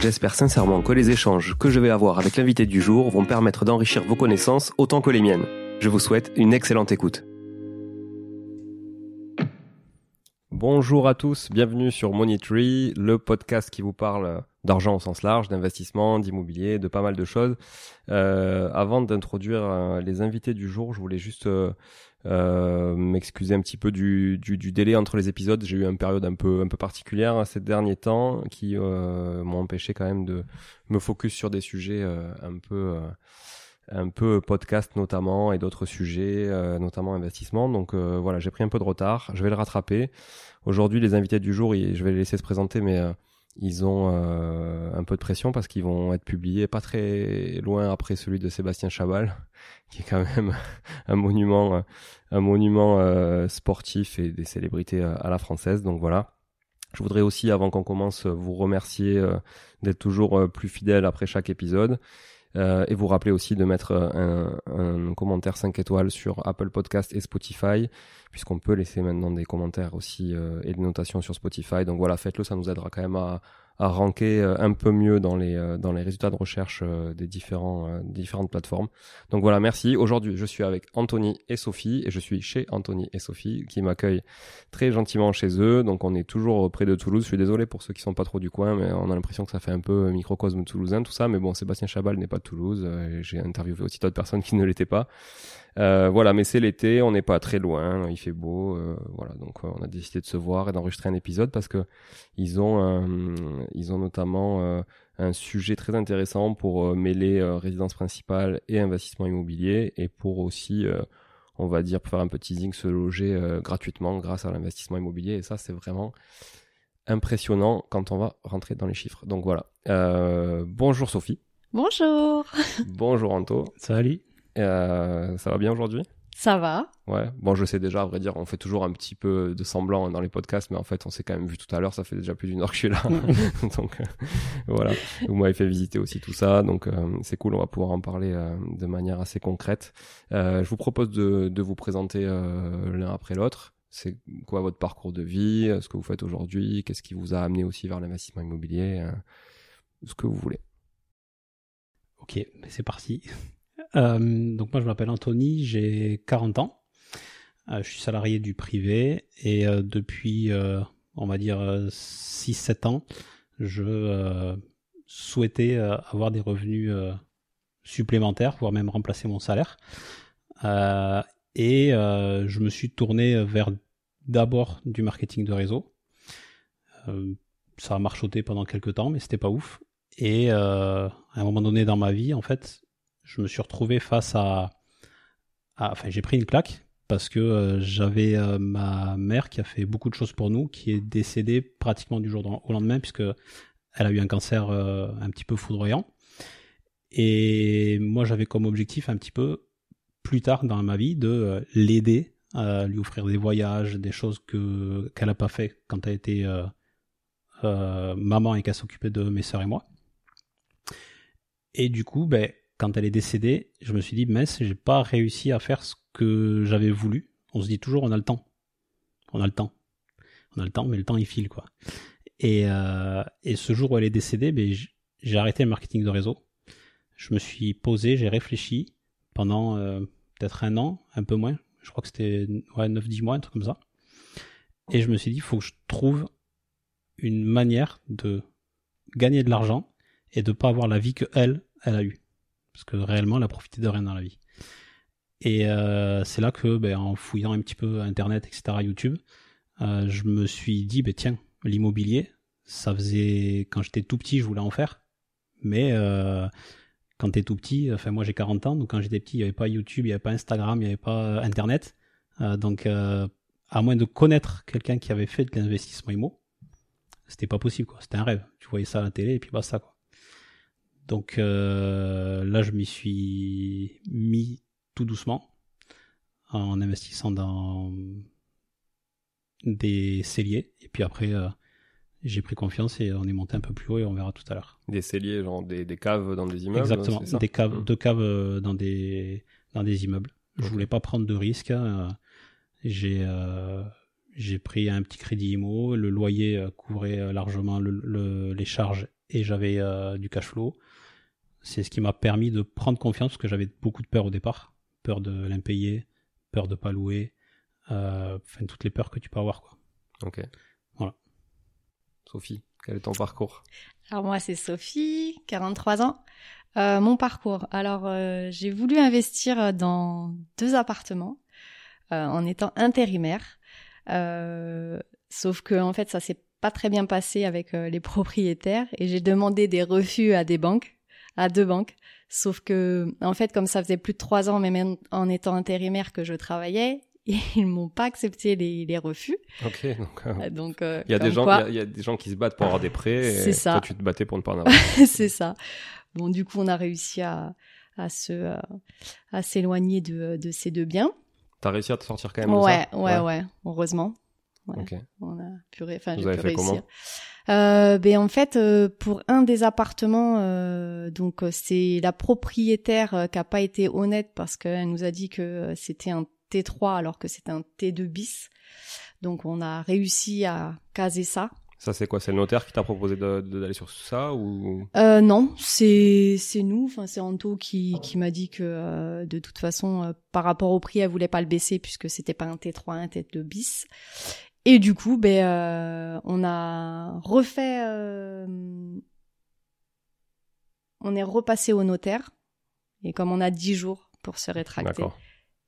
J'espère sincèrement que les échanges que je vais avoir avec l'invité du jour vont permettre d'enrichir vos connaissances autant que les miennes. Je vous souhaite une excellente écoute. Bonjour à tous, bienvenue sur Money Tree, le podcast qui vous parle d'argent au sens large, d'investissement, d'immobilier, de pas mal de choses. Euh, avant d'introduire euh, les invités du jour, je voulais juste euh, euh, m'excuser un petit peu du, délai entre les épisodes. J'ai eu une période un peu particulière hein, ces derniers temps qui euh, m'ont empêché quand même de me focus sur des sujets euh, un peu euh, un peu podcast notamment et d'autres sujets notamment investissement. Donc voilà, j'ai pris un peu de retard. Je vais le rattraper. Aujourd'hui, les invités du jour, je vais les laisser se présenter, mais ils ont un peu de pression parce qu'ils vont être publiés pas très loin après celui de Sébastien Chabal, qui est quand même un monument, euh, un monument euh, sportif et des célébrités à la française. Donc voilà. Je voudrais aussi, avant qu'on commence, vous remercier d'être toujours plus fidèle après chaque épisode. et vous rappeler aussi de mettre un, commentaire 5 étoiles sur Apple Podcast et Spotify puisqu'on peut laisser maintenant des commentaires aussi euh, et des notations sur Spotify. Donc voilà, faites-le, ça nous aidera quand même à, à ranker euh, un peu mieux dans les euh, dans les résultats de recherche euh, des différents différentes plateformes. Donc voilà, merci. Aujourd'hui, je suis avec Anthony et Sophie et je suis chez Anthony et Sophie qui m'accueillent très gentiment chez eux. Donc on est toujours près de Toulouse. Je suis désolé pour ceux qui sont pas trop du coin, mais on a l'impression que ça fait un peu microcosme toulousain tout ça. Mais bon, Sébastien Chabal n'est pas de Toulouse. J'ai interviewé aussi d'autres personnes qui ne l'étaient pas. Euh, voilà, mais c'est l'été, on n'est pas très loin, il fait beau, euh, voilà, donc on a décidé de se voir et d'enregistrer un épisode parce que ils ont, ils ont notamment euh, un sujet très intéressant pour mêler résidence principale et investissement immobilier et pour aussi, on va dire, pour faire un petit teasing, se loger gratuitement grâce à l'investissement immobilier et ça c'est vraiment impressionnant quand on va rentrer dans les chiffres. Donc voilà. Euh, bonjour Sophie. Bonjour. Bonjour Anto. Salut. Euh, ça va bien aujourd'hui? Ça va. Ouais. Bon, je sais déjà, à vrai dire, on fait toujours un petit peu de semblant dans les podcasts, mais en fait, on s'est quand même vu tout à l'heure. Ça fait déjà plus d'une heure que je suis là. donc euh, voilà. Vous m'avez fait visiter aussi tout ça, donc euh, c'est cool. On va pouvoir en parler euh, de manière assez concrète. Euh, je vous propose de, de vous présenter euh, l'un après l'autre. C'est quoi votre parcours de vie, ce que vous faites aujourd'hui, qu'est-ce qui vous a amené aussi vers l'investissement immobilier, euh, ce que vous voulez. Ok, c'est parti. Euh, donc moi je m'appelle Anthony, j'ai 40 ans. Euh, je suis salarié du privé et euh, depuis, on va dire, 6-7 ans, je souhaitais avoir des revenus supplémentaires, voire même remplacer mon salaire. Et je me suis tourné vers d'abord du marketing de réseau. Ça a marchoté pendant quelques temps, mais c'était pas ouf. Et à un moment donné dans ma vie, en fait, je me suis retrouvé face à, enfin, j'ai pris une claque parce que euh, j'avais euh, ma mère qui a fait beaucoup de choses pour nous, qui est décédée pratiquement du jour au lendemain puisque elle a eu un cancer euh, un petit peu foudroyant. Et moi, j'avais comme objectif un petit peu plus tard dans ma vie de l'aider, à lui offrir des voyages, des choses que qu'elle n'a pas fait quand elle était maman et qu'elle s'occupait de mes sœurs et moi. Et du coup, ben, quand elle est décédée, je me suis dit, mince, j'ai pas réussi à faire ce que j'avais voulu. On se dit toujours, on a le temps. On a le temps. On a le temps, mais le temps, il file, quoi. Et, euh, ce jour où elle est décédée, ben, j'ai arrêté le marketing de réseau. Je me suis posé, j'ai réfléchi pendant euh, peut-être un an, un peu moins. Je crois que c'était ouais, 9-10 mois, un truc comme ça. Et je me suis dit, il faut que je trouve une manière de gagner de l'argent et de pas avoir la vie que elle, elle a eue. Parce que réellement, elle a profité de rien dans la vie. Et euh, c'est là que, ben, en fouillant un petit peu Internet, etc., YouTube, euh, je me suis dit, ben, tiens, l'immobilier, ça faisait... Quand j'étais tout petit, je voulais en faire. Mais euh, quand t'es tout petit, enfin moi j'ai 40 ans, donc quand j'étais petit, il n'y avait pas YouTube, il n'y avait pas Instagram, il n'y avait pas Internet. Donc à moins de connaître quelqu'un qui avait fait de l'investissement immo, c'était pas possible quoi. C'était un rêve. Tu voyais ça à la télé et puis basta quoi. Donc euh, là, je m'y suis mis tout doucement en investissant dans des celliers. Et puis après, euh, j'ai pris confiance et on est monté un peu plus haut et on verra tout à l'heure. Des celliers, genre des, des caves dans des immeubles Exactement. ça Des caves, Mm. deux caves euh, dans des dans des immeubles. Je Ok. voulais pas prendre de risques. hein. J'ai euh, j'ai pris un petit crédit IMO. Le loyer couvrait largement le, le- les charges et j'avais du cash flow. C'est ce qui m'a permis de prendre confiance parce que j'avais beaucoup de peur au départ, peur de l'impayé, peur de pas louer, euh, enfin toutes les peurs que tu peux avoir quoi. Ok. Voilà. Sophie, quel est ton parcours? Alors moi c'est Sophie, 43 ans. Euh, mon parcours. Alors euh, j'ai voulu investir dans deux appartements euh, en étant intérimaire. Euh, sauf que en fait ça s'est pas très bien passé avec euh, les propriétaires et j'ai demandé des refus à des banques, à deux banques. Sauf que en fait comme ça faisait plus de trois ans même en étant intérimaire que je travaillais, ils m'ont pas accepté les, les refus. Ok, donc euh, Donc euh, il y a des gens, quoi- il y a- il y, a des gens qui se battent pour avoir des prêts. C'est ça. Toi, tu te battais pour ne pas en avoir. c'est ça. Bon, du coup, on a réussi à, à se, euh, à s'éloigner de, de ces deux biens. T'as réussi à te sortir quand même de Ouais, ça ouais, ouais, heureusement. Ouais, Ok. On a pu, enfin, j'ai réussir. Euh, ben en fait, euh, pour un des appartements, euh, donc euh, c'est la propriétaire euh, qui a pas été honnête parce qu'elle nous a dit que euh, c'était un T3 alors que c'était un T2 bis. Donc on a réussi à caser ça. Ça, c'est quoi? C'est le notaire qui t'a proposé d'aller sur ça ou? Euh, non, c'est c'est nous, enfin c'est Anto qui qui m'a dit que euh, de toute façon par rapport au prix, elle voulait pas le baisser puisque c'était pas un T3, un T2 bis. Et du coup, ben euh, on a refait euh, on est repassé au notaire et comme on a 10 jours pour se rétracter. D'accord.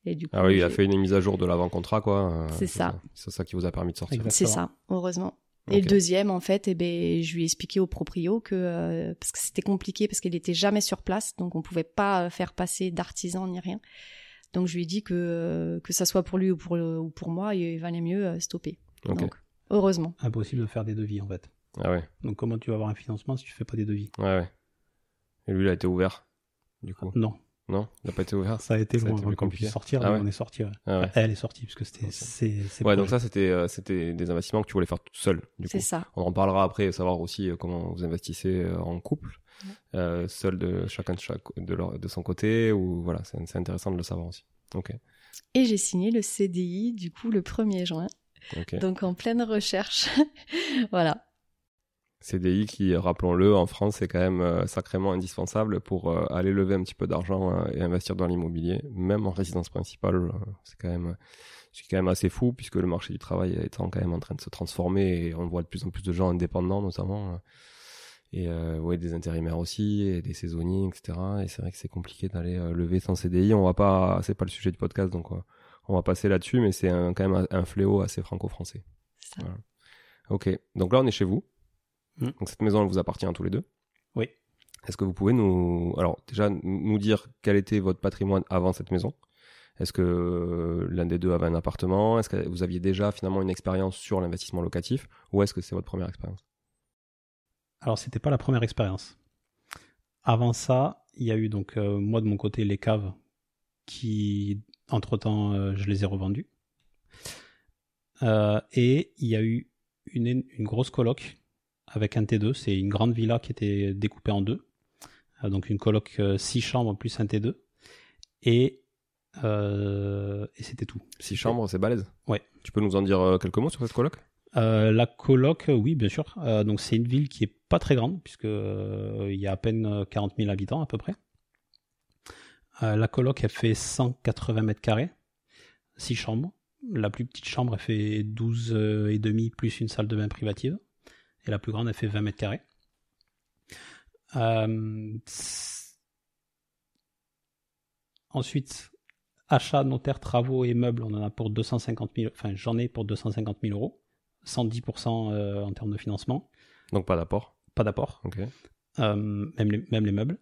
Et du coup, Ah oui, il a fait une mise à jour de l'avant-contrat, quoi. euh, C'est ça. C'est ça qui vous a permis de sortir. C'est ça, heureusement. Et le deuxième, en fait, eh ben, je lui ai expliqué au proprio que euh, parce que c'était compliqué parce qu'il était jamais sur place, donc on pouvait pas faire passer d'artisan ni rien. Donc je lui ai dit que que ça soit pour lui ou pour ou pour moi, il valait mieux stopper. Donc heureusement. Impossible de faire des devis en fait. Ah ouais, Donc comment tu vas avoir un financement si tu fais pas des devis? Ouais, ouais. Et lui, il a été ouvert, du coup? Non, Non, il n'a pas été ouvert? ça a été Ça a loin été avant plus qu'on compliqué. puisse sortir. Ah ouais. On est sorti. ouais. Ah ouais. Enfin, elle est sortie parce que c'était c'est c'est Ouais, donc ça, c'était euh, c'était des investissements que tu voulais faire tout seul, du coup. C'est ça. On en parlera après, savoir aussi euh, comment vous investissez euh, en couple, euh, seul de chacun de, chaque, de, leur, de son côté, ou voilà, c'est c'est intéressant de le savoir aussi. Ok, Et j'ai signé le CDI, du coup, le 1er juin. Donc en pleine recherche. voilà. CDI qui, rappelons-le, en France, c'est quand même euh, sacrément indispensable pour euh, aller lever un petit peu d'argent euh, et investir dans l'immobilier, même en résidence principale. c'est quand même, c'est quand même assez fou puisque le marché du travail étant quand même en train de se transformer et on voit de plus en plus de gens indépendants notamment. et euh, ouais, des intérimaires aussi, et des saisonniers, etc. Et c'est vrai que c'est compliqué d'aller lever son CDI. On va pas, c'est pas le sujet du podcast, donc euh, on va passer là-dessus, mais c'est un- quand même un, un fléau assez franco-français. Voilà. Ok, donc là on est chez vous. Mm. Donc cette maison elle vous appartient à tous les deux. Oui. Est-ce que vous pouvez nous, alors déjà nous dire quel était votre patrimoine avant cette maison? Est-ce que euh, l'un des deux avait un appartement? Est-ce que vous aviez déjà finalement une expérience sur l'investissement locatif? Ou est-ce que c'est votre première expérience? Alors, c'était pas la première expérience. Avant ça, il y a eu donc, euh, moi de mon côté, les caves qui, entre-temps, euh, je les ai revendues. Euh, et il y a eu une, grosse coloc avec un T2. C'est une grande villa qui était découpée en deux. Euh, donc une coloc 6 chambres plus un T2. Et, et c'était tout. Six chambres, c'est balèze. Ouais. Tu peux nous en dire quelques mots sur cette coloc? La coloc, oui, bien sûr. Donc c'est une ville qui est pas très grande puisque il y a à peine euh, 40 000 habitants à peu près. Euh, la coloc, elle fait 180 mètres carrés, 6 chambres. La plus petite chambre, elle fait 12 euh, et demi plus une salle de bain privative. Et la plus grande, elle fait 20 mètres carrés. Euh, Ensuite, achat, notaire, travaux et meubles, on en a pour 250 000, enfin j'en ai pour 250 000 euros. 110% euh, en termes de financement, Donc pas d'apport. pas d'apport, Ok. euh, même, les, même les meubles.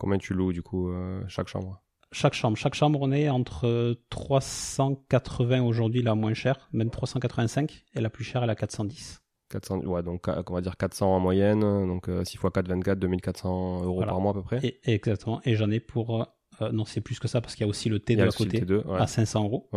Combien tu loues du coup euh, chaque chambre? Chaque chambre, chaque chambre, on est entre 380 aujourd'hui la moins chère, même 385, et la plus chère elle à 410. 400, ouais, donc euh, on va dire 400 en moyenne, donc euh, 6 x 4, 24, 2400 euros Voilà. par mois à peu près. Et, et exactement, et j'en ai pour, euh, non c'est plus que ça parce qu'il y a aussi le T Il y de a à aussi le côté T2, ouais. à 500 euros.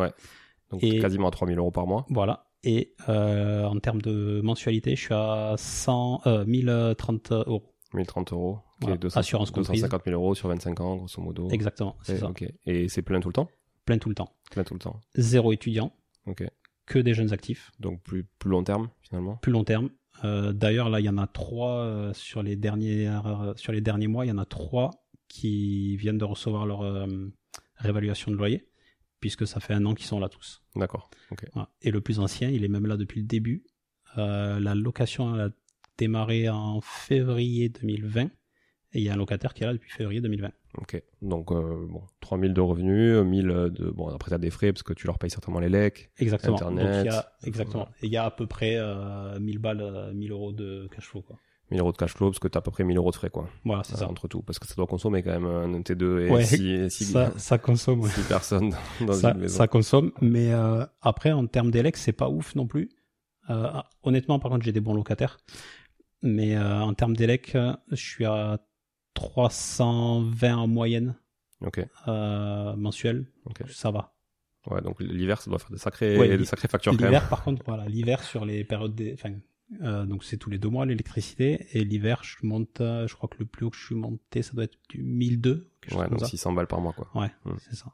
donc et- quasiment à 3000 euros par mois. Voilà. Et euh, en termes de mensualité, je suis à 100, euh, 1030 euros. 1030 euros. Voilà. 200 Assurance comprise. 250 000 euros sur 25 ans, grosso modo. Exactement, c'est Et, ça. Et c'est plein tout le temps? Plein tout le temps. Plein tout le temps. Zéro étudiant, Ok. que des jeunes actifs. Donc plus, plus long terme finalement? plus long terme. Euh, D'ailleurs, là, il y en a trois euh, sur les derniers euh, sur les derniers mois. Il y en a trois qui viennent de recevoir leur réévaluation de loyer, puisque ça fait un an qu'ils sont là tous. D'accord. Ok. Voilà. Et le plus ancien, il est même là depuis le début. La location elle a démarré en février 2020, et il y a un locataire qui est là depuis février 2020. Ok. Donc euh, bon, 3000 de revenus, 1000 de bon après t'as des frais parce que tu leur payes certainement les lecs. Exactement. Internet, Donc, il y a, exactement. voilà. Et il y a à peu près euh, 1000 balles, euh, 1000 euros de cash flow. Quoi. 1000 euros de cash flow parce que t'as à peu près 1000 euros de frais quoi. Voilà, c'est Euh, ça. Entre tout parce que ça doit consommer quand même un T2 et Ouais, 6 Ça, ça consomme. ouais. personnes dans, ça, une maison. ça consomme, mais euh, après en termes d'élec, c'est pas ouf non plus. Euh, honnêtement, par contre, j'ai des bons locataires, mais euh, en termes d'élec, euh, je suis à 320 en moyenne euh, mensuel, Ok. ça va. Ouais, donc l'hiver ça doit faire des sacrées, Ouais, des l'hi- sacrées factures quand même. L'hiver, par contre, voilà, l'hiver sur les périodes, des, enfin, euh, donc c'est tous les deux mois l'électricité, et l'hiver, je monte, je crois que le plus haut que je suis monté, ça doit être du 1002, quelque chose Ouais, comme donc ça. 600 balles par mois quoi. Ouais, Hmm. c'est ça.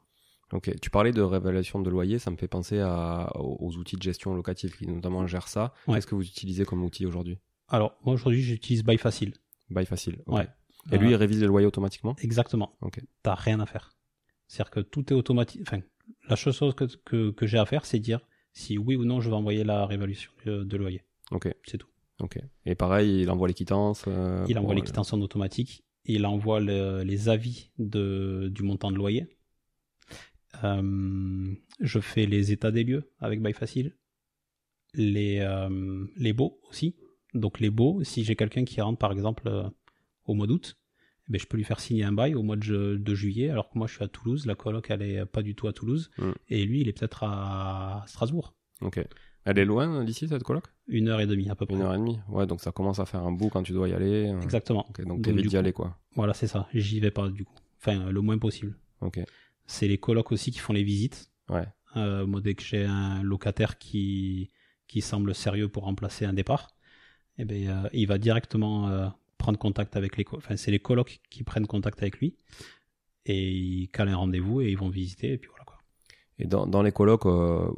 Ok, tu parlais de révélation de loyer, ça me fait penser à, aux outils de gestion locative qui notamment gèrent ça. Ouais. Qu'est-ce que vous utilisez comme outil aujourd'hui? Alors, moi aujourd'hui, j'utilise Buy Facile. Bail facile. Ouais. Et lui, Euh, il révise les loyers automatiquement? Exactement. Ok. T'as rien à faire. C'est-à-dire que tout est automatique. Enfin, la seule chose que, que, que j'ai à faire, c'est dire si oui ou non je vais envoyer la révaluation de, de loyer. Ok, C'est tout. ok. Et pareil, il envoie les quittances. euh, Il envoie les quittances en automatique. Il envoie le- les avis de, du montant de loyer. Euh, je fais les états des lieux avec Buy Facile. Les, euh, les baux aussi. Donc les baux, si j'ai quelqu'un qui rentre par exemple euh, au mois d'août, eh ben, je peux lui faire signer un bail au mois de, ju- de juillet, alors que moi je suis à Toulouse, la coloc elle est pas du tout à Toulouse, Mm. et lui il est peut-être à Strasbourg. Ok. Elle est loin d'ici cette coloc? Une heure et demie à peu près. Une heure et demie. Ouais, donc ça commence à faire un bout quand tu dois y aller. euh. Exactement. Ok, donc t'évites d'y aller quoi. Voilà, c'est ça. J'y vais pas du coup. Enfin, le moins possible. Ok. C'est les colocs aussi qui font les visites. Ouais. Euh, moi, dès que j'ai un locataire qui, qui semble sérieux pour remplacer un départ, eh ben, euh, il va directement euh, prendre contact avec les... Enfin, c'est les colocs qui prennent contact avec lui. Et ils calent un rendez-vous et ils vont visiter. Et puis voilà quoi. Et dans, dans les colocs, euh,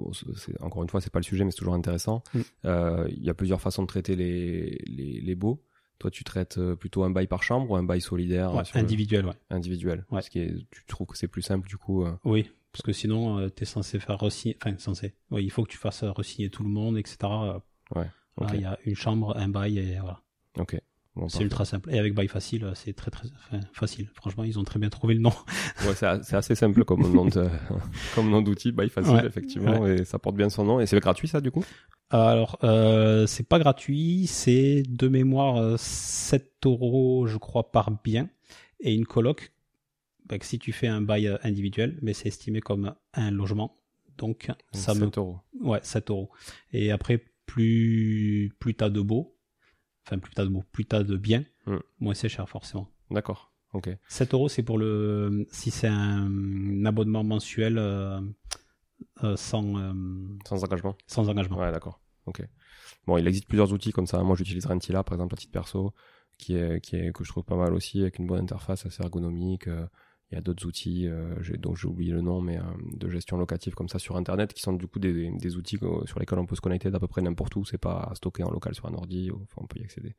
encore une fois, c'est pas le sujet, mais c'est toujours intéressant. Mm. Euh, Il y a plusieurs façons de traiter les, les, les baux. Toi, tu traites plutôt un bail par chambre ou un bail solidaire Ouais, sur le- individuel, ouais. individuel Ouais. Ce qui est, tu trouves que c'est plus simple du coup euh, Oui, parce que sinon, tu es censé faire re-signer. Enfin, censé. Oui, il faut que tu fasses re-signer tout le monde, etc. Ouais, ok. Il y a une chambre, un bail, et voilà. Ok. Bon, C'est ultra simple. Et avec bail facile, euh, c'est très très facile. Franchement, ils ont très bien trouvé le nom. Ouais, c'est assez simple comme nom de, comme nom d'outil, bail facile Ouais. effectivement, et ça porte bien son nom. Et c'est gratuit ça du coup? Alors, euh, c'est pas gratuit, c'est de mémoire euh, 7 euros, je crois, par bien. Et une coloc, bah, si tu fais un bail euh, individuel, mais c'est estimé comme un logement. Donc, ça me 7 euros. Ouais, 7 euros. Et après, plus, plus t'as de beaux, enfin, plus t'as de beaux, plus t'as de biens, Hmm. moins c'est cher, forcément. D'accord. Ok. 7 euros, c'est pour le, si c'est un, abonnement mensuel, euh, euh, sans, euh, Sans engagement. sans engagement. Ouais, d'accord. Ok. Bon, il existe plusieurs outils comme ça. Moi, j'utilise Rentila, par exemple, à titre perso, qui est, qui est, que je trouve pas mal aussi, avec une bonne interface assez ergonomique. Euh, Il y a d'autres outils, euh, dont j'ai oublié le nom, mais euh, de gestion locative comme ça sur Internet, qui sont du coup des, des outils sur lesquels on peut se connecter d'à peu près n'importe où. C'est pas stocké en local sur un ordi, enfin, on peut y accéder.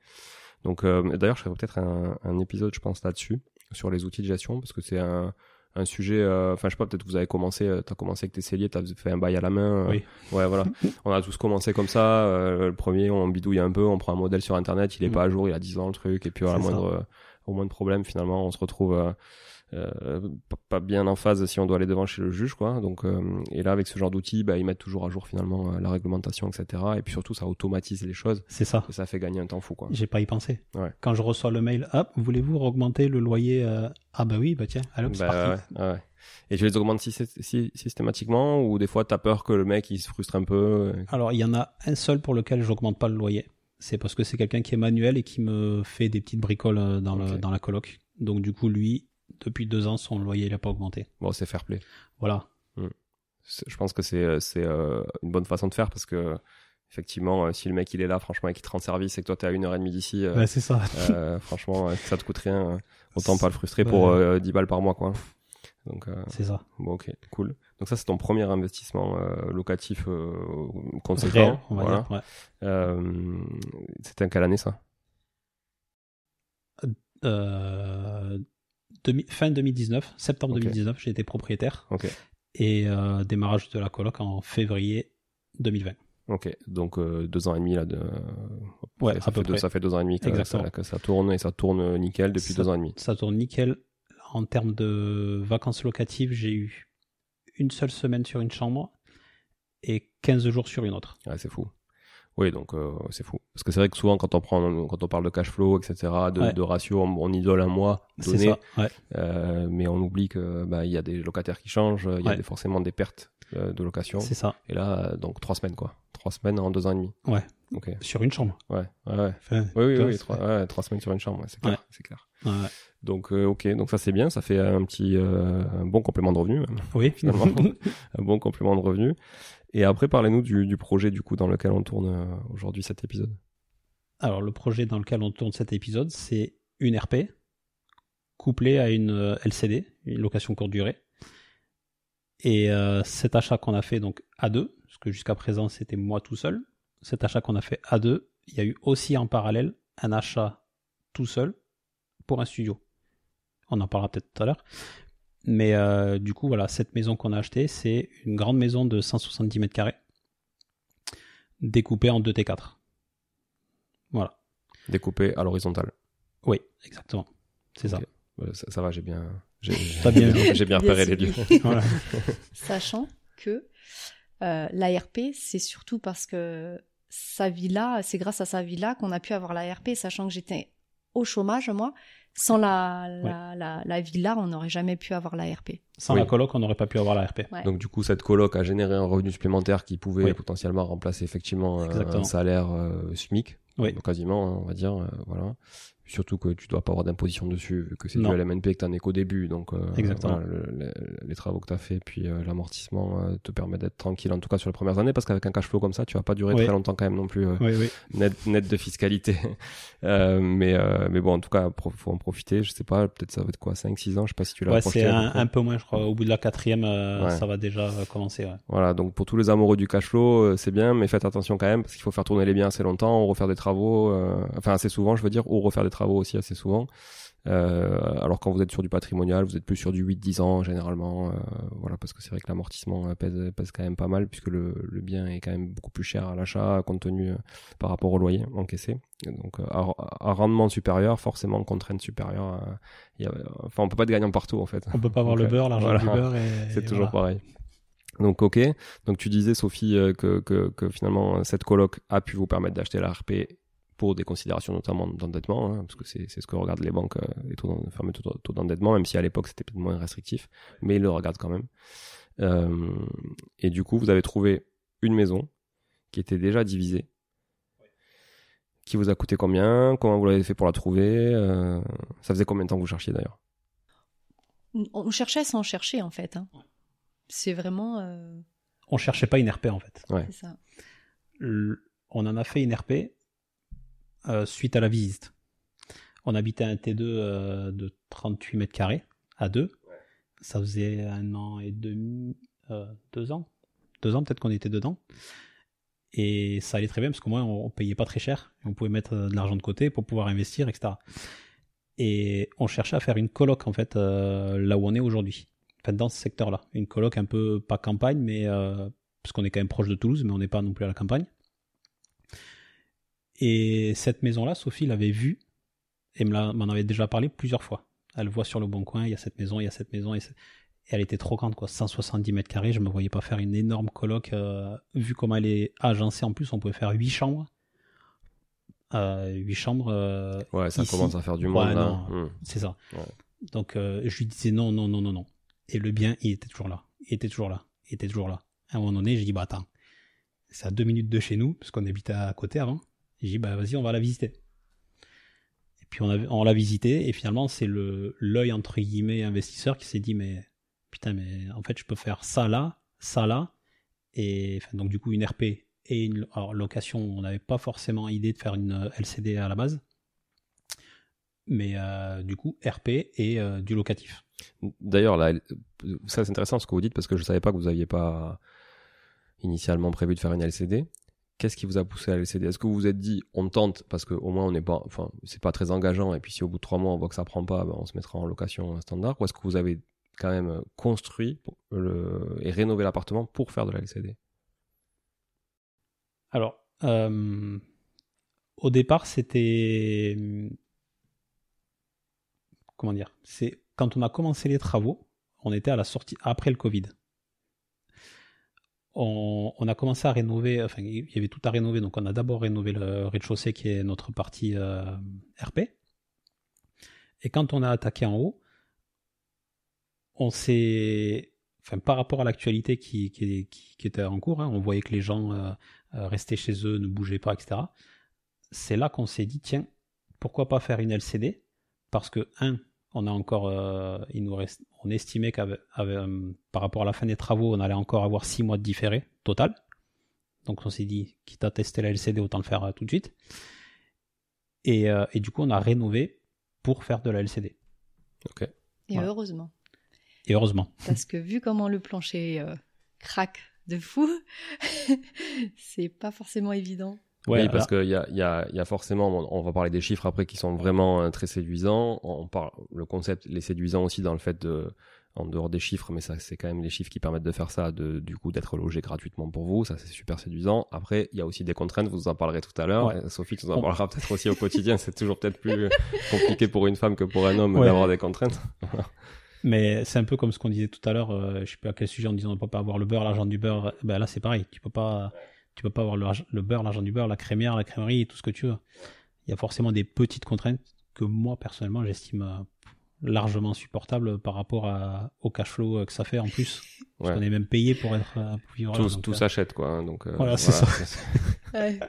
Donc, euh, d'ailleurs, je ferai peut-être un, un épisode, je pense, là-dessus, sur les outils de gestion, parce que c'est un, un sujet, euh, enfin, je sais pas, peut-être vous avez commencé, euh, t'as commencé avec tes celliers, t'as fait un bail à la main. euh, Oui. Ouais, voilà. on a tous commencé comme ça. euh, le premier, on bidouille un peu, on prend un modèle sur Internet, il est Mm. pas à jour, il a 10 ans le truc, et puis à la ça. Au moindre problème, finalement, on se retrouve euh, euh, pas- bien en phase si on doit aller devant chez le juge, quoi. Donc, euh, et là, avec ce genre d'outils, bah, ils mettent toujours à jour finalement la réglementation, etc. Et puis surtout, ça automatise les choses C'est ça. et ça fait gagner un temps fou, quoi. J'ai pas y pensé. Ouais. Quand je reçois le mail, hop, voulez-vous augmenter le loyer Ah bah oui, bah tiens, alors c'est Bah, parti. ouais, ouais. Et tu les augmentes sy- sy- systématiquement ou des fois t'as peur que le mec il se frustre un peu Alors, il y en a un seul pour lequel j'augmente pas le loyer. C'est parce que c'est quelqu'un qui est manuel et qui me fait des petites bricoles euh, dans, le, Ok. dans la coloc. Donc, du coup, lui, depuis deux ans, son loyer, il a pas augmenté. Bon, c'est fair play. Voilà. C'est- Je pense que c'est euh, c'est euh, une bonne façon de faire parce que effectivement, euh, si le mec il est là, franchement, et qu'il te rend service et que toi t'es à une heure et demie d'ici, euh, Ouais, c'est ça. euh, franchement, ça te coûte rien, autant pas le frustrer pour euh, 10 balles par mois, quoi. Donc, euh, C'est ça. bon, ok, cool. Donc ça, c'est ton premier investissement euh, locatif euh, conséquent. Réel, on va voilà. dire. Ouais. C'était en quelle année ça? Demi- fin 2019, septembre Ok. 2019, j'ai été propriétaire. Ok. Et démarrage de la coloc en février 2020. Ok, donc euh, deux ans et demi là. De... Ouais, ça, à peu fait deux, ça fait deux ans et demi que, Exactement. ça, que ça tourne et ça tourne nickel depuis Ça- deux ans et demi. Ça tourne nickel. En termes de vacances locatives, j'ai eu une seule semaine sur une chambre et 15 jours sur une autre. Ouais, c'est fou. Oui, donc euh, c'est fou. Parce que c'est vrai que souvent quand on prend, quand on parle de cash flow, etc., de, Ouais. de ratio, on, on idole un mois C'est donné, ça. Ouais. euh, mais on oublie que bah y a des locataires qui changent, il y a Ouais. des- forcément des pertes euh, de location. C'est ça. Et là, donc trois semaines quoi, trois semaines en deux ans et demi. Ouais. Sur une chambre. Ouais. Ouais. Enfin, Oui, oui, oui, trois, trois semaines sur une chambre, c'est clair, c'est clair. Donc euh, ok, donc ça c'est bien, ça fait un petit, euh, un bon complément de revenu. Oui, Finalement. un bon complément de revenu. Et après, parlez-nous du, du projet du coup dans lequel on tourne euh, aujourd'hui cet épisode. Alors, le projet dans lequel on tourne cet épisode, c'est une RP couplée à une LCD, une location courte durée. Et euh, cet achat qu'on a fait donc à deux, parce que jusqu'à présent c'était moi tout seul, cet achat qu'on a fait à deux, il y a eu aussi en parallèle un achat tout seul pour un studio. On en parlera peut-être tout à l'heure. Mais euh, du coup, voilà, cette maison qu'on a achetée, c'est une grande maison de 170 mètres carrés, découpée en 2 T4. Voilà. Découpé à l'horizontale. Oui, exactement. C'est ça. Ça. Ça va, j'ai bien, j'ai, bien j'ai bien repéré les lieux. Voilà. Sachant que euh, l'ARP, c'est surtout parce que sa villa, c'est grâce à sa villa qu'on a pu avoir l'ARP, sachant que j'étais au chômage, moi. Sans la, la, la, la villa, on n'aurait jamais pu avoir la RP. Sans Oui. la coloc, on n'aurait pas pu avoir la RP. Ouais. Donc du coup, cette coloc a généré un revenu supplémentaire qui pouvait Oui. potentiellement remplacer effectivement euh, Exactement. un salaire euh, SMIC, Oui. Donc, quasiment, hein, on va dire, euh, voilà. Surtout que tu dois pas avoir d'imposition dessus, vu que c'est du. LMNP et que t'en es qu'au début, donc euh, Exactement. voilà, le- le- les travaux que t'as fait, puis euh, l'amortissement euh, te permet d'être tranquille, en tout cas sur les premières années, parce qu'avec un cash flow comme ça, tu vas pas durer Oui. très longtemps quand même non plus. euh, Oui, oui. net, net de fiscalité. Euh, mais, euh, mais bon, en tout cas, pro- faut en profiter. Je sais pas, peut-être ça va être quoi, 5, 6 ans, je sais pas si tu l'as Ouais, c'est un, un peu moins, je crois. Au bout de la quatrième, Ouais. ça va déjà commencer. Ouais. Voilà, donc pour tous les amoureux du cash flow, c'est bien, mais faites attention quand même, parce qu'il faut faire tourner les biens assez longtemps, ou refaire des travaux, euh, enfin assez souvent, je veux dire, ou refaire des travaux aussi assez souvent. Euh, alors quand vous êtes sur du patrimonial, vous êtes plus sur du 8-10 ans généralement, euh, voilà, parce que c'est vrai que l'amortissement euh, pèse, pèse quand même pas mal, puisque le, le bien est quand même beaucoup plus cher à l'achat, compte tenu euh, par rapport au loyer encaissé. Donc à, à rendement supérieur, forcément contrainte supérieure, y a, enfin on peut pas être gagnant partout en fait. On peut pas avoir Donc, le beurre, l'argent voilà. du beurre. et- C'est et toujours voilà. pareil. Donc ok, donc tu disais Sophie que, que, que finalement cette coloc a pu vous permettre d'acheter la RP pour des considérations notamment d'endettement, hein, parce que c'est ce que regardent les banques, euh, les taux fameux taux, taux d'endettement, même si à l'époque c'était peut-être moins restrictif, mais ils le regardent quand même. Euh, et du coup, vous avez trouvé une maison qui était déjà divisée, qui vous a coûté combien, comment vous l'avez fait pour la trouver, euh, ça faisait combien de temps que vous cherchiez d'ailleurs? On cherchait sans chercher, en fait. hein. C'est vraiment... euh, On cherchait pas une RP en fait. Ouais. c'est ça. Le- On en a fait une RP euh, suite à la visite. On habitait un T2 euh, de 38 mètres carrés à deux. Ça faisait un an et demi, euh, deux ans, deux ans peut-être qu'on était dedans. Et ça allait très bien parce qu'au moins on, on payait pas très cher et on pouvait mettre euh, de l'argent de côté pour pouvoir investir, etc. Et on cherchait à faire une coloc en fait là où on est aujourd'hui, en fait, dans ce secteur-là, une coloc un peu pas campagne, mais parce qu'on est quand même proche de Toulouse, mais on n'est pas non plus à la campagne. Et cette maison-là, Sophie l'avait vue et m'en avait déjà parlé plusieurs fois. Elle voit sur le bon coin, il y a cette maison, il y a cette maison, et, elle était trop grande, quoi. 170 mètres carrés, je me voyais pas faire une énorme coloc. euh, vu comment elle est agencée, en plus, on pouvait faire 8 chambres. Euh, 8 chambres, euh, Ouais, ça Ici. commence à faire du Ouais, monde là. non. Hmm. c'est ça. Ouais. Donc euh, je lui disais non, non, non, non, non. Et le bien, il était toujours là. Il était toujours là. Il était toujours là. À un moment donné, j'ai dit, bah attends, c'est à deux minutes de chez nous, parce qu'on habitait à côté avant. J'ai dit, bah vas-y, on va la visiter. Et puis on, l'a visité, et finalement, c'est le l'œil, entre guillemets, investisseur qui s'est dit, mais putain, mais en fait, je peux faire ça là, ça là. Et donc du coup, une RP et une location, on n'avait pas forcément idée de faire une euh, LCD à la base. Mais euh, du coup, RP et euh, du locatif. D'ailleurs, ça c'est intéressant ce que vous dites parce que je savais pas que vous aviez pas initialement prévu de faire une LCD. Qu'est-ce qui vous a poussé à LCD Est-ce que vous vous êtes dit on tente parce qu'au moins on n'est pas, enfin c'est pas très engageant et puis si au bout de trois mois on voit que ça prend pas, ben, on se mettra en location standard? Ou est-ce que vous avez quand même construit pour le, et rénové l'appartement pour faire de la LCD Alors, euh, au départ, c'était. Comment dire? C'est quand on a commencé les travaux, on était à la sortie après le Covid. On, a commencé à rénover, enfin, il y avait tout à rénover, donc on a d'abord rénové le rez-de-chaussée qui est notre partie euh, RP. Et quand on a attaqué en haut, on s'est. Enfin, par rapport à l'actualité qui, était en cours, hein, on voyait que les gens. euh, euh, rester chez eux, ne bougeaient pas, etc. C'est là qu'on s'est dit, tiens, pourquoi pas faire une LCD Parce que, un, on a encore, euh, il nous reste, on estimait qu'avec, avec, euh, par rapport à la fin des travaux, on allait encore avoir six mois de différé total. Donc on s'est dit, quitte à tester la LCD, autant le faire euh, tout de suite. Et, euh, et du coup, on a rénové pour faire de la LCD. Ok. Et Voilà. heureusement. Et heureusement. Parce que vu comment le plancher euh, craque de fou, c'est pas forcément évident. Oui, parce qu'il y a, y, a, y a forcément, on va parler des chiffres après qui sont vraiment euh, très séduisants. On parle, le concept les séduisant aussi dans le fait de, en dehors des chiffres, mais ça c'est quand même les chiffres qui permettent de faire ça, de, du coup d'être logé gratuitement pour vous, ça c'est super séduisant. Après, il y a aussi des contraintes, vous en parlerez tout à l'heure. Ouais. Euh, Sophie, tu nous en On- parlera peut-être aussi au quotidien, c'est toujours peut-être plus compliqué pour une femme que pour un homme Ouais. d'avoir des contraintes. Mais c'est un peu comme ce qu'on disait tout à l'heure, euh, je sais plus à quel sujet, en disant on peut pas avoir le beurre, l'argent du beurre. Ben là c'est pareil, tu peux pas, tu peux pas avoir le, beurre, l'argent du beurre, la crémière, la crèmerie, tout ce que tu veux. Il y a forcément des petites contraintes que moi personnellement j'estime euh, largement supportable par rapport à, au cash flow euh, que ça fait en plus. Parce Ouais. qu'on est même payé pour être euh, pour vivre Tout, tout s'achète, quoi. hein, donc, euh, Voilà, c'est ça. Ouais.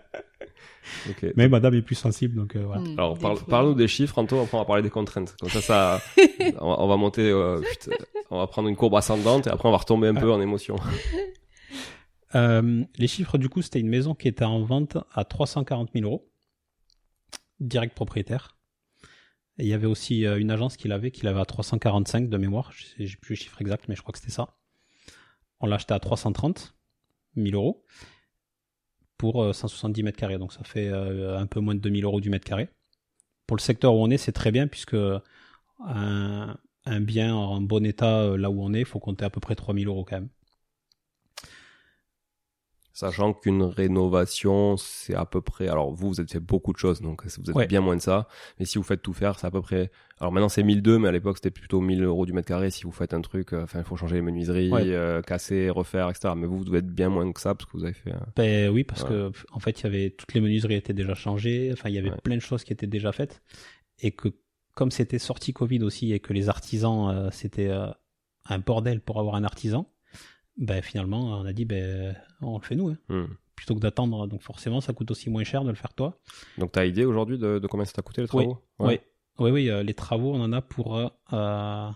Mais madame est plus sensible, donc euh, voilà. Mm, Alors, parle, parle-nous des chiffres, Anto, après on va parler des contraintes. Comme ça, ça on, va, on va monter, euh, putain, on va prendre une courbe ascendante et après on va retomber un peu en émotion. Euh, les chiffres, du coup, c'était une maison qui était en vente à 340 000 euros, direct propriétaire. Il y avait aussi euh, une agence qui l'avait, qui l'avait à 345 de mémoire. J'ai plus le chiffre exact, mais je crois que c'était ça. On l'a acheté à 330 000 euros pour euh, 170 mètres carrés. Donc ça fait euh, un peu moins de 2000 euros du mètre carré. Pour le secteur où on est, c'est très bien puisque un, bien en bon état euh, là où on est, il faut compter à peu près 3000 euros quand même. Sachant qu'une rénovation, c'est à peu près. Alors vous, vous avez fait beaucoup de choses, donc vous êtes Ouais. bien moins de ça. Mais si vous faites tout faire, c'est à peu près. Alors maintenant c'est 1002, mais à l'époque c'était plutôt 1000 euros du mètre carré. Si vous faites un truc, euh, enfin il faut changer les menuiseries, Ouais. euh, casser, refaire, etc. Mais vous, vous devez être bien moins que ça parce que vous avez fait. euh, Ben oui, parce que en fait, il y avait toutes les menuiseries étaient déjà changées. Enfin, il y avait Ouais. plein de choses qui étaient déjà faites, et que comme c'était sorti Covid aussi, et que les artisans, euh, c'était euh, un bordel pour avoir un artisan. Ben finalement, on a dit ben on le fait nous, hein, hmm. plutôt que d'attendre. Donc forcément, ça coûte aussi moins cher de le faire toi. Donc t'as idée aujourd'hui de, de combien ça t'a coûté les travaux? Oui, oui, oui. euh, les travaux, on en a pour euh, euh,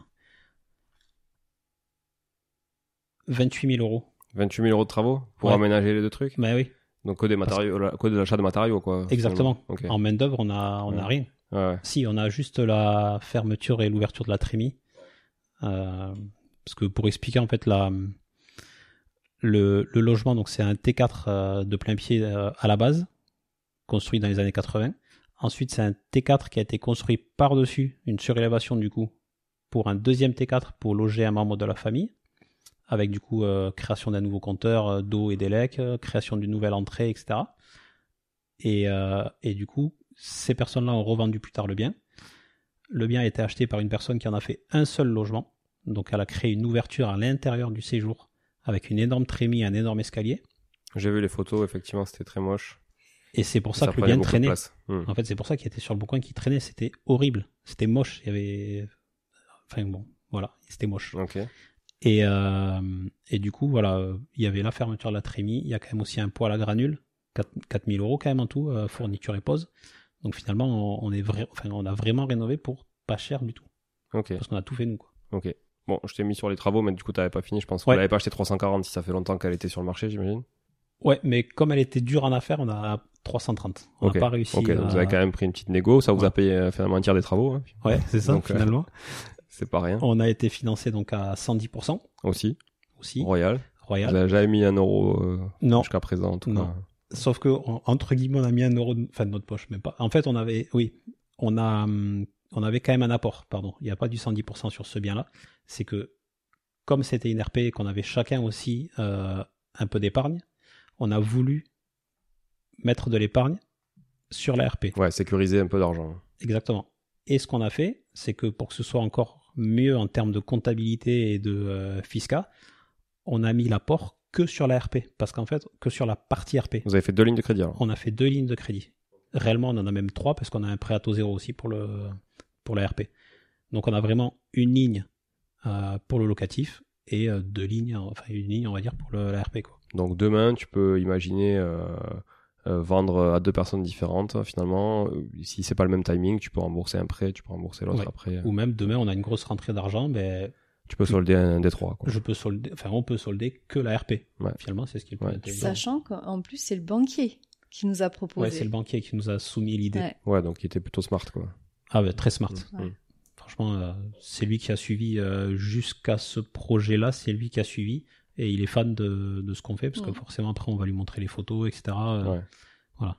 28 000 euros. 28 000 euros de travaux pour Ouais. aménager les deux trucs? Ben oui, Donc que des Parce matériaux, que de l'achat de matériaux quoi. exactement. En main d'œuvre, on a, on a rien. Si, on a juste la fermeture et l'ouverture de la trémie. Euh, parce que pour expliquer en fait la, le, logement, donc c'est un T4 euh, de plein pied euh, à la base, construit dans les années 80. Ensuite, c'est un T4 qui a été construit par-dessus, une surélévation du coup, pour un deuxième T4 pour loger un membre de la famille, avec du coup euh, création d'un nouveau compteur d'eau et d'élec, création d'une nouvelle entrée, etc. Et, et du coup, ces personnes-là ont revendu plus tard le bien. Le bien a été acheté par une personne qui en a fait un seul logement. Donc elle a créé une ouverture à l'intérieur du séjour avec une énorme trémie et un énorme escalier. J'ai vu les photos, effectivement, c'était très moche. Et c'est pour ça, que le de traînait. Hmm. En fait, c'est pour ça qu'il était sur le bouquin qui traînait. C'était horrible. C'était moche. Il y avait. Enfin bon, voilà. C'était moche. Ok. Et, euh, et du coup, voilà, il y avait la fermeture de la trémie. Il y a quand même aussi un poêle à granules. 4 4000 euros quand même en tout, euh, fourniture et pose. Donc finalement, on, on est enfin, on a vraiment rénové pour pas cher du tout. Parce qu'on a tout fait nous. Quoi. Ok. Bon, je t'ai mis sur les travaux, mais du coup, t'avais pas fini. Je pense que Ouais. pas acheté 340 si ça fait longtemps qu'elle était sur le marché, j'imagine. Ouais, mais comme elle était dure en affaires, on a 330. On n'a pas réussi. Ok, donc à- vous avez quand même pris une petite négo. Ça vous Ouais. a payé euh, finalement un tiers des travaux. hein. Ouais, c'est ça, Donc, euh, finalement. C'est pas rien. On a été financé donc à 110% Aussi. aussi. Royal. Royal. Vous avez jamais mis un euro euh, jusqu'à présent, en tout Non. cas. sauf que en- entre guillemets, on a mis un euro, enfin de notre poche, même pas. En fait, on avait, oui, on a, hum, on avait quand même un apport. Pardon, il n'y a pas du 110% sur ce bien-là. C'est que comme c'était une RP et qu'on avait chacun aussi euh, un peu d'épargne, on a voulu mettre de l'épargne sur la RP. Ouais, sécuriser un peu d'argent. Exactement. Et ce qu'on a fait, c'est que pour que ce soit encore mieux en termes de comptabilité et de euh, fiscal, on a mis l'apport que sur la RP. Parce qu'en fait, que sur la partie RP. Vous avez fait deux lignes de crédit alors. On a fait deux lignes de crédit. Réellement, on en a même trois parce qu'on a un prêt à taux zéro aussi pour, le, pour la RP. Donc on a vraiment une ligne euh, pour le locatif et euh, deux lignes, enfin une ligne, on va dire, pour le, la RP. Quoi. Donc demain, tu peux imaginer euh, euh, vendre à deux personnes différentes. Finalement, si c'est pas le même timing, tu peux rembourser un prêt, tu peux rembourser l'autre Ouais. après. Ou même demain, on a une grosse rentrée d'argent, ben, Tu peux solder un des trois. Quoi. je peux solder, enfin on peut solder que la RP. Ouais. Finalement, c'est ce qui est le plus Ouais. Sachant qu'en plus, c'est le banquier qui nous a proposé. Ouais, c'est le banquier qui nous a soumis l'idée. Ouais. Ouais, donc il était plutôt smart quoi. Ah ouais, très smart. Mm. Ouais. Franchement, euh, c'est lui qui a suivi euh, jusqu'à ce projet-là, c'est lui qui a suivi et il est fan de, de ce qu'on fait parce que forcément après on va lui montrer les photos, etc. Euh, Ouais. voilà.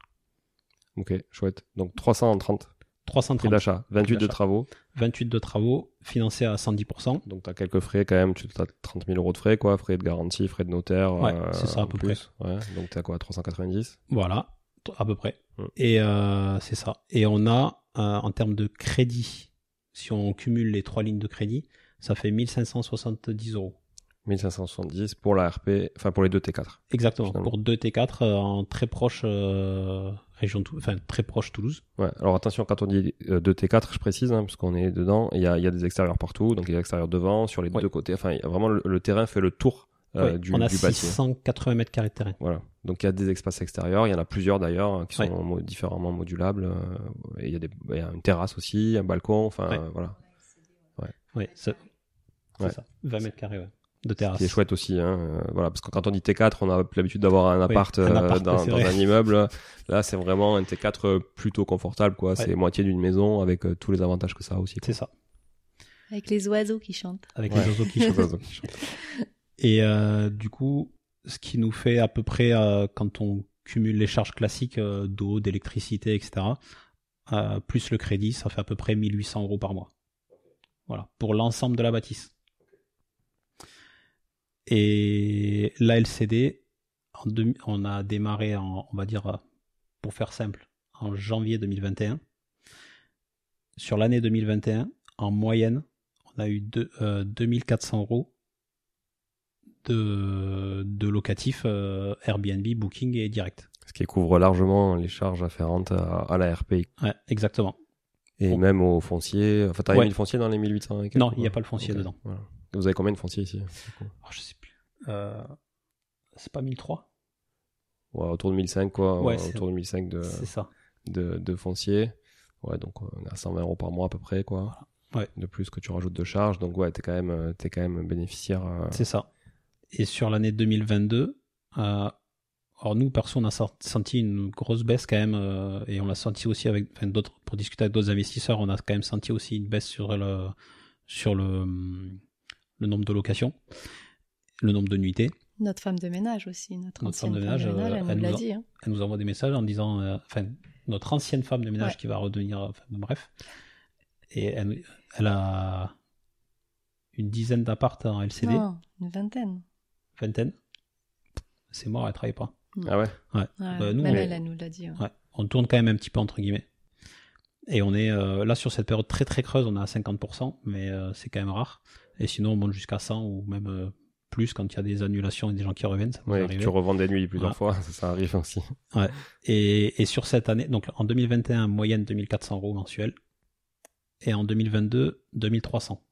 Ok, chouette. Donc 330 prix 330, d'achat, 28 de travaux. 28 de travaux, financés à 110%. Donc tu as quelques frais quand même, tu as 30 000 euros de frais quoi, frais de garantie, frais de notaire. Ouais, euh, c'est ça, à peu plus. Ouais, donc tu as quoi, 390 Voilà, à peu près. Et euh, c'est ça. Et on a, euh, en termes de crédit, si on cumule les trois lignes de crédit, ça fait 1570 euros. 1570 pour la RP, enfin pour les deux T4. Exactement, Finalement. pour deux T4 euh, en très proche euh, région, enfin très proche Toulouse. Ouais. Alors attention, quand on dit euh, 2T4, je précise, hein, parce qu'on est dedans, il y a, y a des extérieurs partout, donc il y a des extérieurs devant, sur les Ouais. deux côtés. Enfin, vraiment le, le terrain fait le tour euh, Ouais, du, on a du bâtiment. 680 mètres carrés de terrain. Voilà. Donc il y a des espaces extérieurs, il y en a plusieurs d'ailleurs hein, qui sont Ouais. mo- différemment modulables. euh, et il y a des, il y a une terrasse aussi, un balcon. Enfin Ouais. euh, voilà. Oui, c'est ça. 20 mètres carrés ouais, de terrasse. qui est chouette aussi, hein, euh, voilà, parce que quand on dit T4, on a l'habitude d'avoir un appart, un euh, appart, dans, c'est un immeuble. Là, c'est vraiment un T4 euh, plutôt confortable, quoi. C'est moitié d'une maison avec euh, tous les avantages que ça a aussi. C'est ça. Avec les oiseaux qui chantent. Avec Ouais. les oiseaux qui chantent. Et euh, du coup, ce qui nous fait à peu près, euh, quand on cumule les charges classiques euh, d'eau, d'électricité, etc., euh, plus le crédit, ça fait à peu près 1800 euros par mois. Voilà, pour l'ensemble de la bâtisse. Et la LCD, en deux- on a démarré, en, on va dire, pour faire simple, en janvier 2021. Sur l'année 2021, en moyenne, on a eu deux- euh, 2400 euros de, de locatif euh, Airbnb, Booking et Direct. Ce qui couvre largement les charges afférentes à, à la RPI. Ouais, exactement. Et Bon. même au foncier. Enfin, t'as Ouais. mis le foncier dans les 1800 et quelques, Non, il n'y a pas le foncier dedans. voilà. Vous avez combien de fonciers ici Oh, je sais plus. Euh, c'est pas 1003 ouais, Autour de 1005, quoi. Ouais, autour de 1005 de, ça. de, de foncier. Ouais, donc on est à 120 euros par mois à peu près, quoi. Ouais. De plus que tu rajoutes de charges. Donc ouais, t'es quand même, euh, t'es quand même bénéficiaire. euh, C'est ça. Et sur l'année 2022, euh, alors nous, perso, on a senti une grosse baisse quand même, euh, et on l'a senti aussi avec, enfin, d'autres, pour discuter avec d'autres investisseurs, on a quand même senti aussi une baisse sur le, sur le, le nombre de locations, le nombre de nuitées. Notre femme de ménage aussi, notre, Notre ancienne femme de ménage, elle euh, nous elle l'a nous a- dit. hein. Elle nous envoie des messages en disant, euh, enfin, notre ancienne femme de ménage Ouais. qui va redevenir, enfin, bref, et elle, elle a une dizaine d'appartes en LCD, Non, une vingtaine. vingtaine. C'est mort, elle travaille pas. Ah ouais. Ouais, Bah, nous, même on- elle, elle nous l'a dit. ouais. Ouais, on tourne quand même un petit peu entre guillemets. Et on est euh, là sur cette période très très creuse, on est à 50%, mais euh, c'est quand même rare. Et sinon, on monte jusqu'à 100 ou même euh, plus quand il y a des annulations et des gens qui reviennent. Ça Ouais, tu revends des nuits plusieurs Ouais. fois, ça, ça arrive aussi. Et, et sur cette année, donc en 2021, moyenne 2400 euros mensuels. Et en 2022, 2300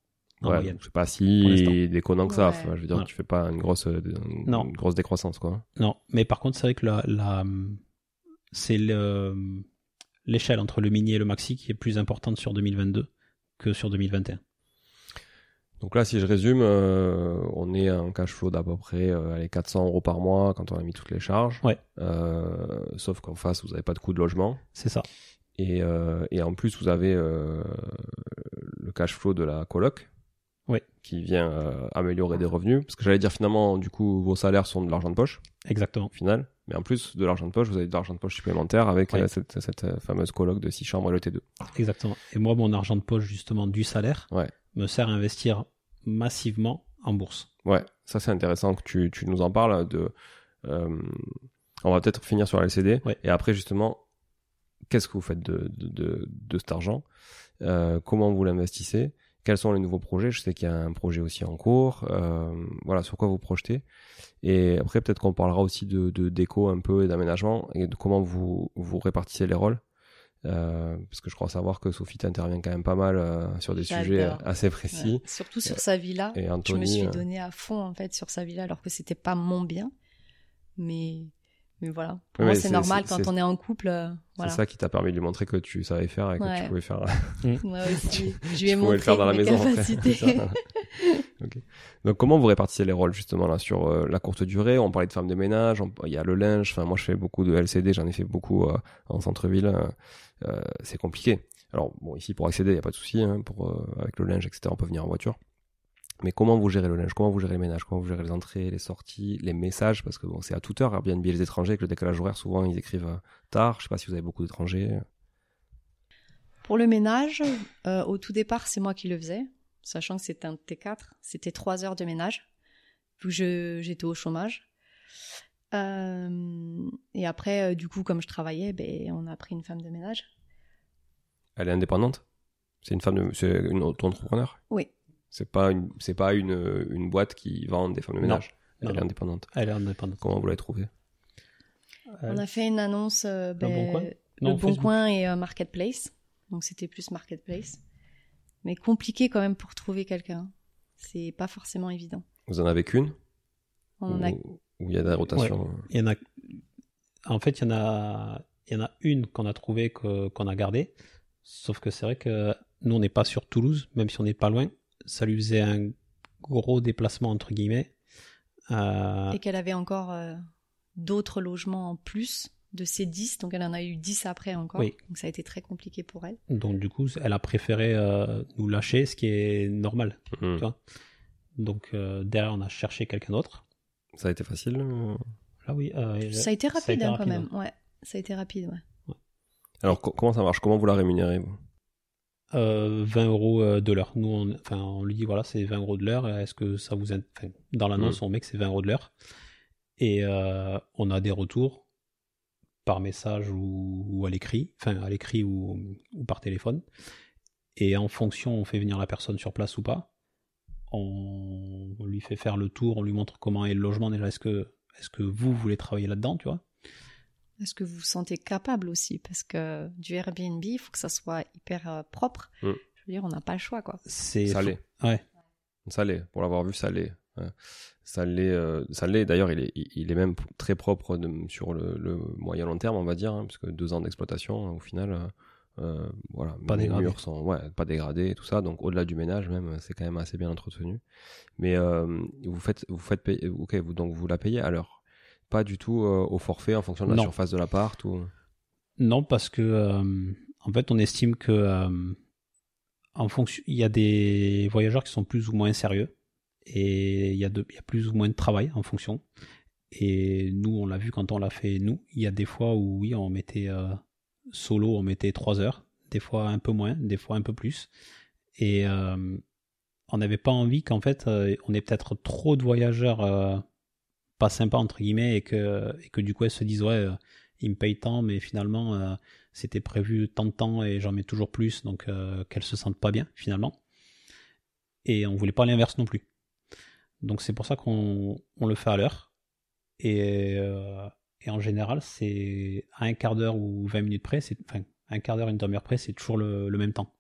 en ouais, moyenne. donc c'est pas si déconnant que ça. Ouais. Enfin, je veux dire, Voilà. tu fais pas une grosse, euh, une Non. grosse décroissance, quoi. Non, mais par contre, c'est vrai que la, la c'est le- l'échelle entre le mini et le maxi qui est plus importante sur 2022 que sur 2021. Donc là, si je résume, euh, on est à un cash flow d'à peu près euh, allez, 400 euros par mois quand on a mis toutes les charges. Ouais. Euh, sauf qu'en face, vous n'avez pas de coût de logement. C'est ça. Et, euh, et en plus, vous avez euh, le cash flow de la coloc. Ouais. Qui vient euh, améliorer des revenus. Parce que j'allais dire finalement, du coup, vos salaires sont de l'argent de poche, Exactement. au final. Mais en plus de l'argent de poche, vous avez de l'argent de poche supplémentaire avec Ouais. cette, cette fameuse coloc de 6 chambres et le T2. Exactement. Et moi, mon argent de poche, justement, du salaire, Ouais. Me sert à investir massivement en bourse. Ouais, ça c'est intéressant que tu, tu nous en parles. De, euh, on va peut-être finir sur la LCD. Ouais. Et après, justement, qu'est-ce que vous faites de, de, de, de cet argent? Euh, Comment vous l'investissez? Quels sont les nouveaux projets? Je sais qu'il y a un projet aussi en cours. Euh, voilà, sur quoi vous projetez? Et après, peut-être qu'on parlera aussi de, de déco un peu et d'aménagement et de comment vous, vous répartissez les rôles. Euh, parce que je crois savoir que Sophie t'intervient quand même pas mal euh, sur des sujets assez précis. Ouais. Surtout sur sa villa. Et Je me Anthony, suis euh, donné à fond en fait sur sa villa alors que c'était pas mon bien. Mais mais voilà. Pour Ouais, moi c'est normal quand on est en couple. euh, voilà. C'est ça qui t'a permis de lui montrer que tu savais faire et que Ouais. tu pouvais faire. Moi aussi. Je lui tu ai pouvais montré le faire dans la mes capacités. Donc comment vous répartissez les rôles justement là sur euh, la courte durée? On parlait de femmes de ménage, il y a le linge. Enfin moi je fais beaucoup de LCD, j'en ai fait beaucoup euh, en centre-ville. euh, c'est compliqué. Alors bon ici pour accéder il y a pas de souci. Hein, pour avec le linge etc. On peut venir en voiture. Mais comment vous gérez le linge? Comment vous gérez le ménage? Comment vous gérez les entrées, les sorties, les messages? Parce que bon, c'est à toute heure. Airbnb, les étrangers, avec le décalage horaire, souvent ils écrivent tard. Je sais pas si vous avez beaucoup d'étrangers. Pour le ménage, au tout départ, c'est moi qui le faisais, sachant que c'était un T4, c'était trois heures de ménage, vu que j'étais au chômage. Euh, et après, euh, du coup, comme je travaillais, ben, on a pris une femme de ménage. Elle est indépendante? C'est une femme de, c'est une auto-entrepreneur? Oui. C'est pas une, c'est pas une, une boîte qui vend des femmes de ménage? Non, Elle est non. indépendante. Elle est indépendante. Comment vous l'avez trouvée? Elle- On a fait une annonce euh, ben, Bon Coin? le Bon Facebook. Coin et euh, Marketplace. Donc c'était plus Marketplace. Mais compliqué quand même pour trouver quelqu'un. C'est pas forcément évident. Vous en avez qu'une? On en a Ou ou il y a des rotations Il y en a. En fait, il y en a. Il y en a une qu'on a trouvée que- qu'on a gardée. Sauf que c'est vrai que nous, on n'est pas sur Toulouse, même si on n'est pas loin. Ça lui faisait un gros déplacement entre guillemets. Euh, et qu'elle avait encore euh, d'autres logements en plus de ces 10. Donc elle en a eu 10 après encore. Oui. Donc ça a été très compliqué pour elle. donc du coup, elle a préféré euh, nous lâcher, ce qui est normal. Hmm. Tu vois. Donc euh, derrière, on a cherché quelqu'un d'autre. Ça a été facile euh Là, oui. euh, Ça a été rapide été hein, rapide, quand même. Ouais. Ça a été rapide, ouais. Alors, co- comment ça marche? Comment vous la rémunérez vous Euh, 20 euros de l'heure. Nous, on, enfin, on lui dit voilà, c'est 20 euros de l'heure. Est-ce que ça vous. Enfin, dans l'annonce, on met que c'est 20 euros de l'heure. Et euh, on a des retours par message ou, ou à l'écrit, enfin à l'écrit ou, ou par téléphone. Et en fonction, on fait venir la personne sur place ou pas. On, on lui fait faire le tour, on lui montre comment est le logement déjà. Est-ce que, est-ce que vous voulez travailler là-dedans, tu vois? Est-ce que vous vous sentez capable aussi? Parce que du Airbnb, il faut que ça soit hyper euh, propre. Mm. Je veux dire, on n'a pas le choix, quoi. C'est Ça l'est. Ouais. Ça l'est. Pour l'avoir vu, ça l'est. Ça l'est. euh, ça l'est. D'ailleurs, il est, il est même très propre de- sur le, le moyen long terme, on va dire, hein, parce que deux ans d'exploitation, au final, euh, euh, voilà, Pas les dégradé. murs sont, ouais, pas dégradés et tout ça. Donc, au-delà du ménage, même, c'est quand même assez bien entretenu. Mais euh, vous faites, vous faites payer. Ok, vous donc vous la payez à l'heure. Pas du tout au forfait en fonction de la Non. surface de l'appart ou? Non, parce que en fait, on estime que en fonction, il y a des voyageurs qui sont plus ou moins sérieux et il y a, plus ou moins de travail en fonction. Et nous, on l'a vu quand on l'a fait. Nous, il y a des fois où oui, on mettait euh, solo, on mettait trois heures, des fois un peu moins, des fois un peu plus. Et euh, on n'avait pas envie qu'en fait, euh, on ait peut-être trop de voyageurs pas sympas entre guillemets et que du coup, elles se disent ouais. euh, il me paye tant, mais finalement, c'était prévu tant de temps et j'en mets toujours plus, donc qu'elles se sentent pas bien, finalement. Et on voulait pas l'inverse non plus. Donc c'est pour ça qu'on on le fait à l'heure. Et, euh, et en général, c'est à un quart d'heure ou 20 minutes près, c'est, enfin, un quart d'heure, une demi-heure près, c'est toujours le, le même temps.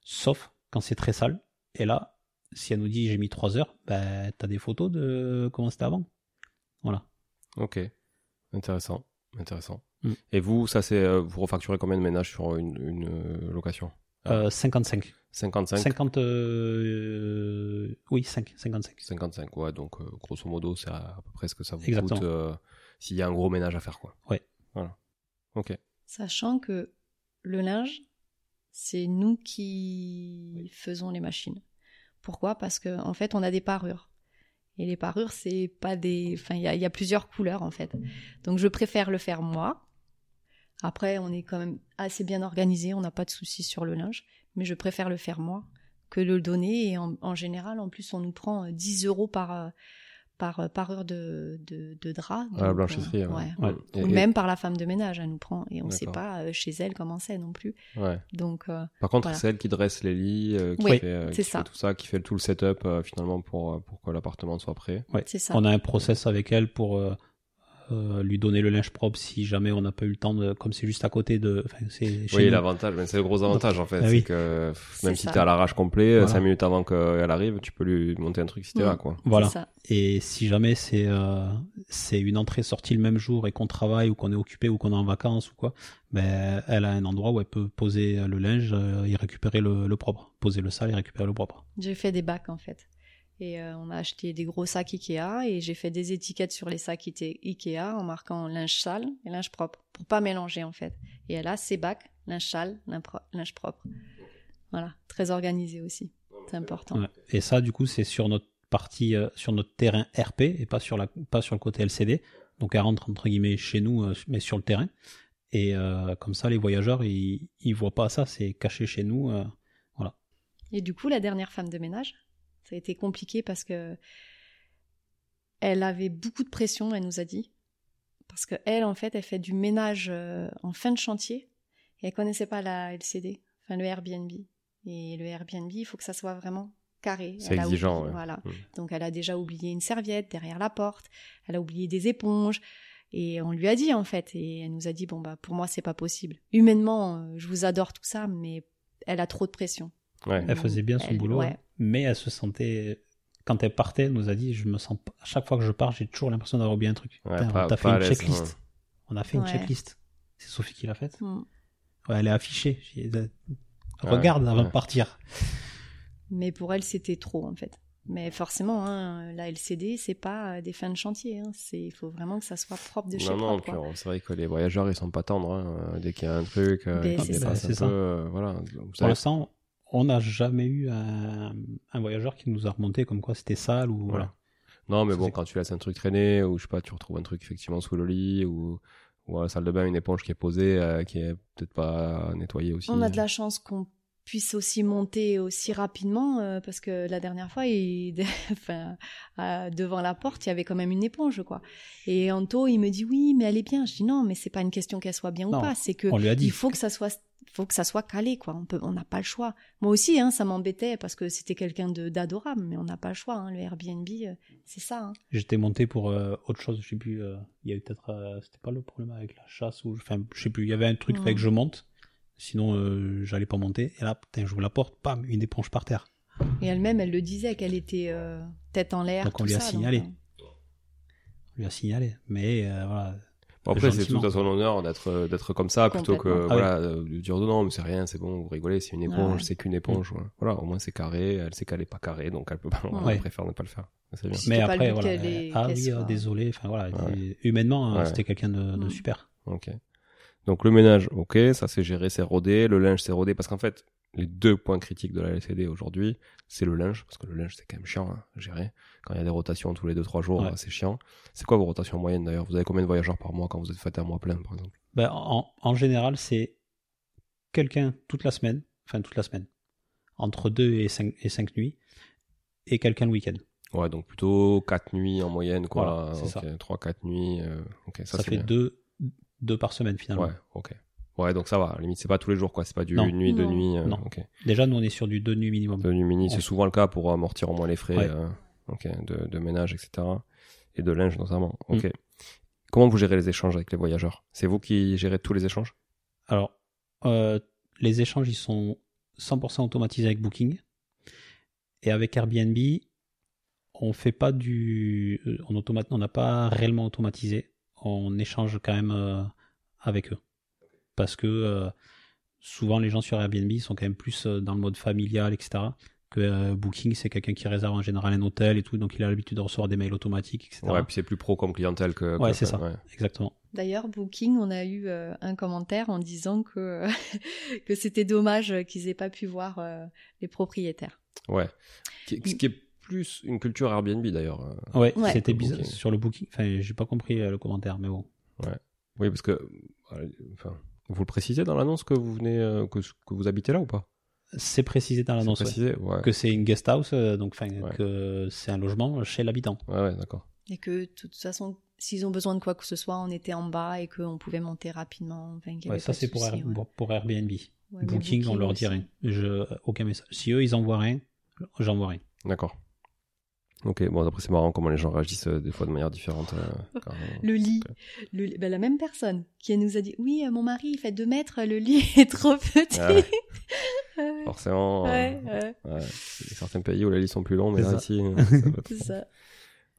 Sauf quand c'est très sale. Et là, si elle nous dit j'ai mis 3 heures, ben, t'as des photos de comment c'était avant. Voilà. Ok. Intéressant. Intéressant. Mm. Et vous, ça c'est, euh, vous refacturez combien de ménages sur une, une euh, location? Euh, 55. 55 50. euh, Oui, 5, 55. 55, ouais, donc euh, grosso modo, c'est à, à peu près ce que ça vous Exactement. coûte euh, s'il y a un gros ménage à faire, quoi. Ouais. Voilà. Ok. Sachant que le linge, c'est nous qui faisons les machines. Pourquoi? Parce que en fait, on a des parures. Et les parures, c'est pas des. Enfin, il y a, il y a plusieurs couleurs en fait. Donc, je préfère le faire moi. Après, on est quand même assez bien organisé, on n'a pas de soucis sur le linge, mais je préfère le faire moi que de le donner. Et en, en général, en plus, on nous prend euh, 10 euros par, euh, par euh, parure de, de, de drap. À la Donc, blanchisserie, euh, ouais. ouais. Ouais. Et- Ou et- même par la femme de ménage, elle nous prend. Et on ne sait pas euh, chez elle comment c'est non plus. ouais. Donc, euh, Par contre, Voilà. c'est elle qui dresse les lits, euh, qui Oui, fait, euh, c'est qui ça. fait tout ça, qui fait tout le setup euh, finalement pour, euh, pour que l'appartement soit prêt. Ouais. c'est ça. On a un process avec elle pour euh, lui donner le linge propre si jamais on n'a pas eu le temps de. Comme c'est juste à côté de. C'est Oui, l'avantage, mais c'est le gros avantage en fait, Ah c'est oui. que même si t'es à l'arrache complet, Voilà. 5 minutes avant qu'elle arrive, tu peux lui monter un truc si t'es Mm. là, quoi. Voilà. Ça. Et si jamais c'est euh, c'est une entrée-sortie le même jour et qu'on travaille ou qu'on est occupé ou qu'on est en vacances ou quoi, ben elle a un endroit où elle peut poser le linge euh, et récupérer le, le propre, poser le sale et récupérer le propre. J'ai fait des bacs en fait. Et euh, on a acheté des gros sacs Ikea et j'ai fait des étiquettes sur les sacs Ikea en marquant linge sale et linge propre pour pas mélanger en fait. Et elle a ses bacs, linge sale, linge pro- linge propre. Voilà, très organisé aussi. C'est important. Ouais. Et ça, du coup, c'est sur notre partie, euh, sur notre terrain RP et pas sur la, pas sur le côté LCD. Donc elle rentre entre guillemets chez nous, euh, mais sur le terrain. Et euh, comme ça, les voyageurs, ils, ils voient pas ça, c'est caché chez nous. euh, voilà. Et du coup, la dernière femme de ménage, ça a été compliqué parce que elle avait beaucoup de pression, elle nous a dit. Parce que elle, en fait, elle fait du ménage euh, en fin de chantier et elle connaissait pas la LCD, enfin le Airbnb. Et le Airbnb, il faut que ça soit vraiment carré. C'est exigeant, oublié- ouais. Voilà. Mm. Donc elle a déjà oublié une serviette derrière la porte, elle a oublié des éponges. Et on lui a dit en fait, et elle nous a dit bon bah pour moi c'est pas possible. Humainement, euh, je vous adore tout ça, mais elle a trop de pression. Ouais. Elle faisait bien son Elle- boulot, ouais. Mais elle se sentait. Quand elle partait, elle nous a dit, je me sens pas- à chaque fois que je pars, j'ai toujours l'impression d'avoir oublié un truc. Ouais, Putain, pas- on t'a fait une checklist. ouais. On a fait une checklist. C'est Sophie qui l'a faite. Mm. Ouais, elle est affichée. Regarde avant ouais. de partir. Mais pour elle c'était trop en fait. Mais forcément, hein, la LCD c'est pas euh, des fins de chantier. Hein. C'est il faut vraiment que ça soit propre de chez Non, propre. c'est vrai que les voyageurs, ils sont pas tendres. hein. Dès qu'il y a un truc, euh, Ben, qui c'est ça. C'est ça. peu, euh, voilà. Vous Pour savez- l'instant, on n'a jamais eu un, un voyageur qui nous a remonté comme quoi c'était sale ou voilà. Non, mais Ça, bon, quand tu laisses un truc traîner, ou je sais pas, tu retrouves un truc effectivement sous le lit, ou, ou à la salle de bain, une éponge qui est posée, euh, qui est peut-être pas nettoyée aussi. On a de la chance qu'on puisse aussi monter aussi rapidement euh, parce que la dernière fois, il... enfin, euh, devant la porte, il y avait quand même une éponge, quoi. Et Anto, il me dit oui, mais elle est bien. Je dis non, mais c'est pas une question qu'elle soit bien Non, ou pas, c'est que On lui a dit. il faut que ça soit, faut que ça soit calé, quoi. On peut, on n'a pas le choix. Moi aussi, hein, ça m'embêtait parce que c'était quelqu'un de d'adorable, mais on n'a pas le choix. Hein. Le Airbnb, euh, c'est ça. Hein. J'étais monté pour euh, autre chose, je sais plus. euh, il y a eu peut-être, c'était pas le problème avec la chasse ou, enfin, je sais plus. Il y avait un truc, il fallait Mm. que je monte. Sinon, j'allais pas monter. Et là, putain, j'ouvre la porte, bam, une éponge par terre. Et elle-même, elle le disait qu'elle était tête en l'air. Donc on tout lui a ça, signalé. donc, On lui a signalé. Mais voilà. Bon, après, c'est tout à son honneur d'être, euh, d'être comme ça, plutôt que, Complètement. Ah voilà, euh, de dire non, mais c'est rien, c'est bon, vous rigolez, c'est une éponge, ouais. c'est qu'une éponge, ouais. Voilà, au moins c'est carré, elle sait qu'elle est pas carrée, donc elle peut pas, Ouais. elle préfère ne pas le faire. Bien. Mais après, but voilà. ah oui, euh, soit- désolé. Enfin voilà. Ouais. Humainement, Ouais. c'était quelqu'un de, de Mm. super. Ok. Donc le ménage, ok, ça c'est géré, c'est rodé, le linge c'est rodé, parce qu'en fait, les deux points critiques de la LCD aujourd'hui, c'est le linge, parce que le linge c'est quand même chiant hein, à gérer. Quand il y a des rotations tous les 2-3 jours, Ouais. c'est chiant. C'est quoi vos rotations moyennes d'ailleurs? Vous avez combien de voyageurs par mois quand vous êtes fait un mois plein par exemple? Ben, en, en général, c'est quelqu'un toute la semaine, enfin toute la semaine, entre deux et cinq, et cinq nuits, et quelqu'un le week-end. Ouais, donc plutôt 4 nuits en moyenne, quoi. Voilà, ça. 3-4 nuits, euh, ça, fait bien. deux, deux par semaine finalement. Ouais, ok. Ouais, donc ça va, à la limite c'est pas tous les jours, quoi, c'est pas du Non. nuit, deux nuits, euh, Non. ok. Déjà, nous on est sur du deux nuits minimum. De nuit mini, c'est souvent le cas pour amortir au moins les frais Ouais. euh, de, de ménage, etc. Et de linge notamment. Mm. Ok. Comment vous gérez les échanges avec les voyageurs? C'est vous qui gérez tous les échanges? Alors, euh, les échanges, ils sont 100% automatisés avec Booking. Et avec Airbnb, on fait pas du, euh, on automate, on n'a pas réellement automatisé. On échange quand même euh, avec eux, parce que euh, souvent les gens sur Airbnb sont quand même plus euh, dans le mode familial, etc. Que euh, Booking, c'est quelqu'un qui réserve en général un hôtel et tout, donc il a l'habitude de recevoir des mails automatiques, etc. Ouais, puis c'est plus pro comme clientèle que. Ouais, c'est ça. ouais. Exactement. D'ailleurs, Booking, on a eu euh, un commentaire en disant que, que c'était dommage qu'ils aient pas pu voir euh, les propriétaires. Ouais. Qui- Ce qui est plus une culture Airbnb d'ailleurs. Ouais, Ouais. c'était bizarre sur le Booking. Enfin, j'ai pas compris euh, le commentaire, mais bon. Oui, parce que. euh, Enfin, vous le précisez dans l'annonce que vous venez, euh, que, que vous habitez là ou pas? C'est précisé dans l'annonce ouais, précisé Ouais. que c'est une guest house, euh, donc Ouais. que c'est un logement chez l'habitant. Ouais, ouais, d'accord. Et que, de toute façon, s'ils ont besoin de quoi que ce soit, on était en bas et qu'on pouvait monter rapidement. Enfin, ça c'est pour, souci, Air- ouais. pour- pour Airbnb. Booking, on leur dit aussi. rien. Je, aucun message. Si eux ils envoient rien, j'envoie rien. D'accord. Ok, bon, après, c'est marrant comment les gens réagissent euh, des fois de manière différente. euh, quand- Le lit, le ben, la même personne qui nous a dit oui, euh, mon mari il fait 2 mètres, le lit est trop petit. Ah ouais. Ouais, Forcément. euh, ouais, ouais, ouais. Il y a certains pays où les lits sont plus longs, mais C'est là, ça. ici. ça c'est ça.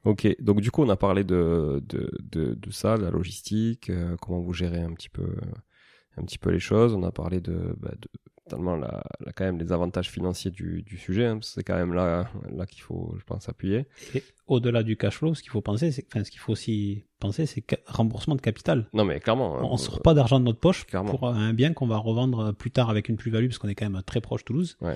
Ok, donc du coup, on a parlé de, de, de, de ça, de la logistique, euh, comment vous gérez un petit peu, euh, un petit peu les choses. On a parlé de, bah, de tellement la, la- quand même les avantages financiers du, du sujet. hein, c'est quand même là, là qu'il faut, je pense, appuyer. Et au-delà du cash flow, ce qu'il faut penser, c'est, enfin ce qu'il faut aussi penser, c'est remboursement de capital. Non, mais clairement. On hein, sort pas d'argent de notre poche clairement. pour un bien qu'on va revendre plus tard avec une plus-value, parce qu'on est quand même très proche Toulouse. Ouais.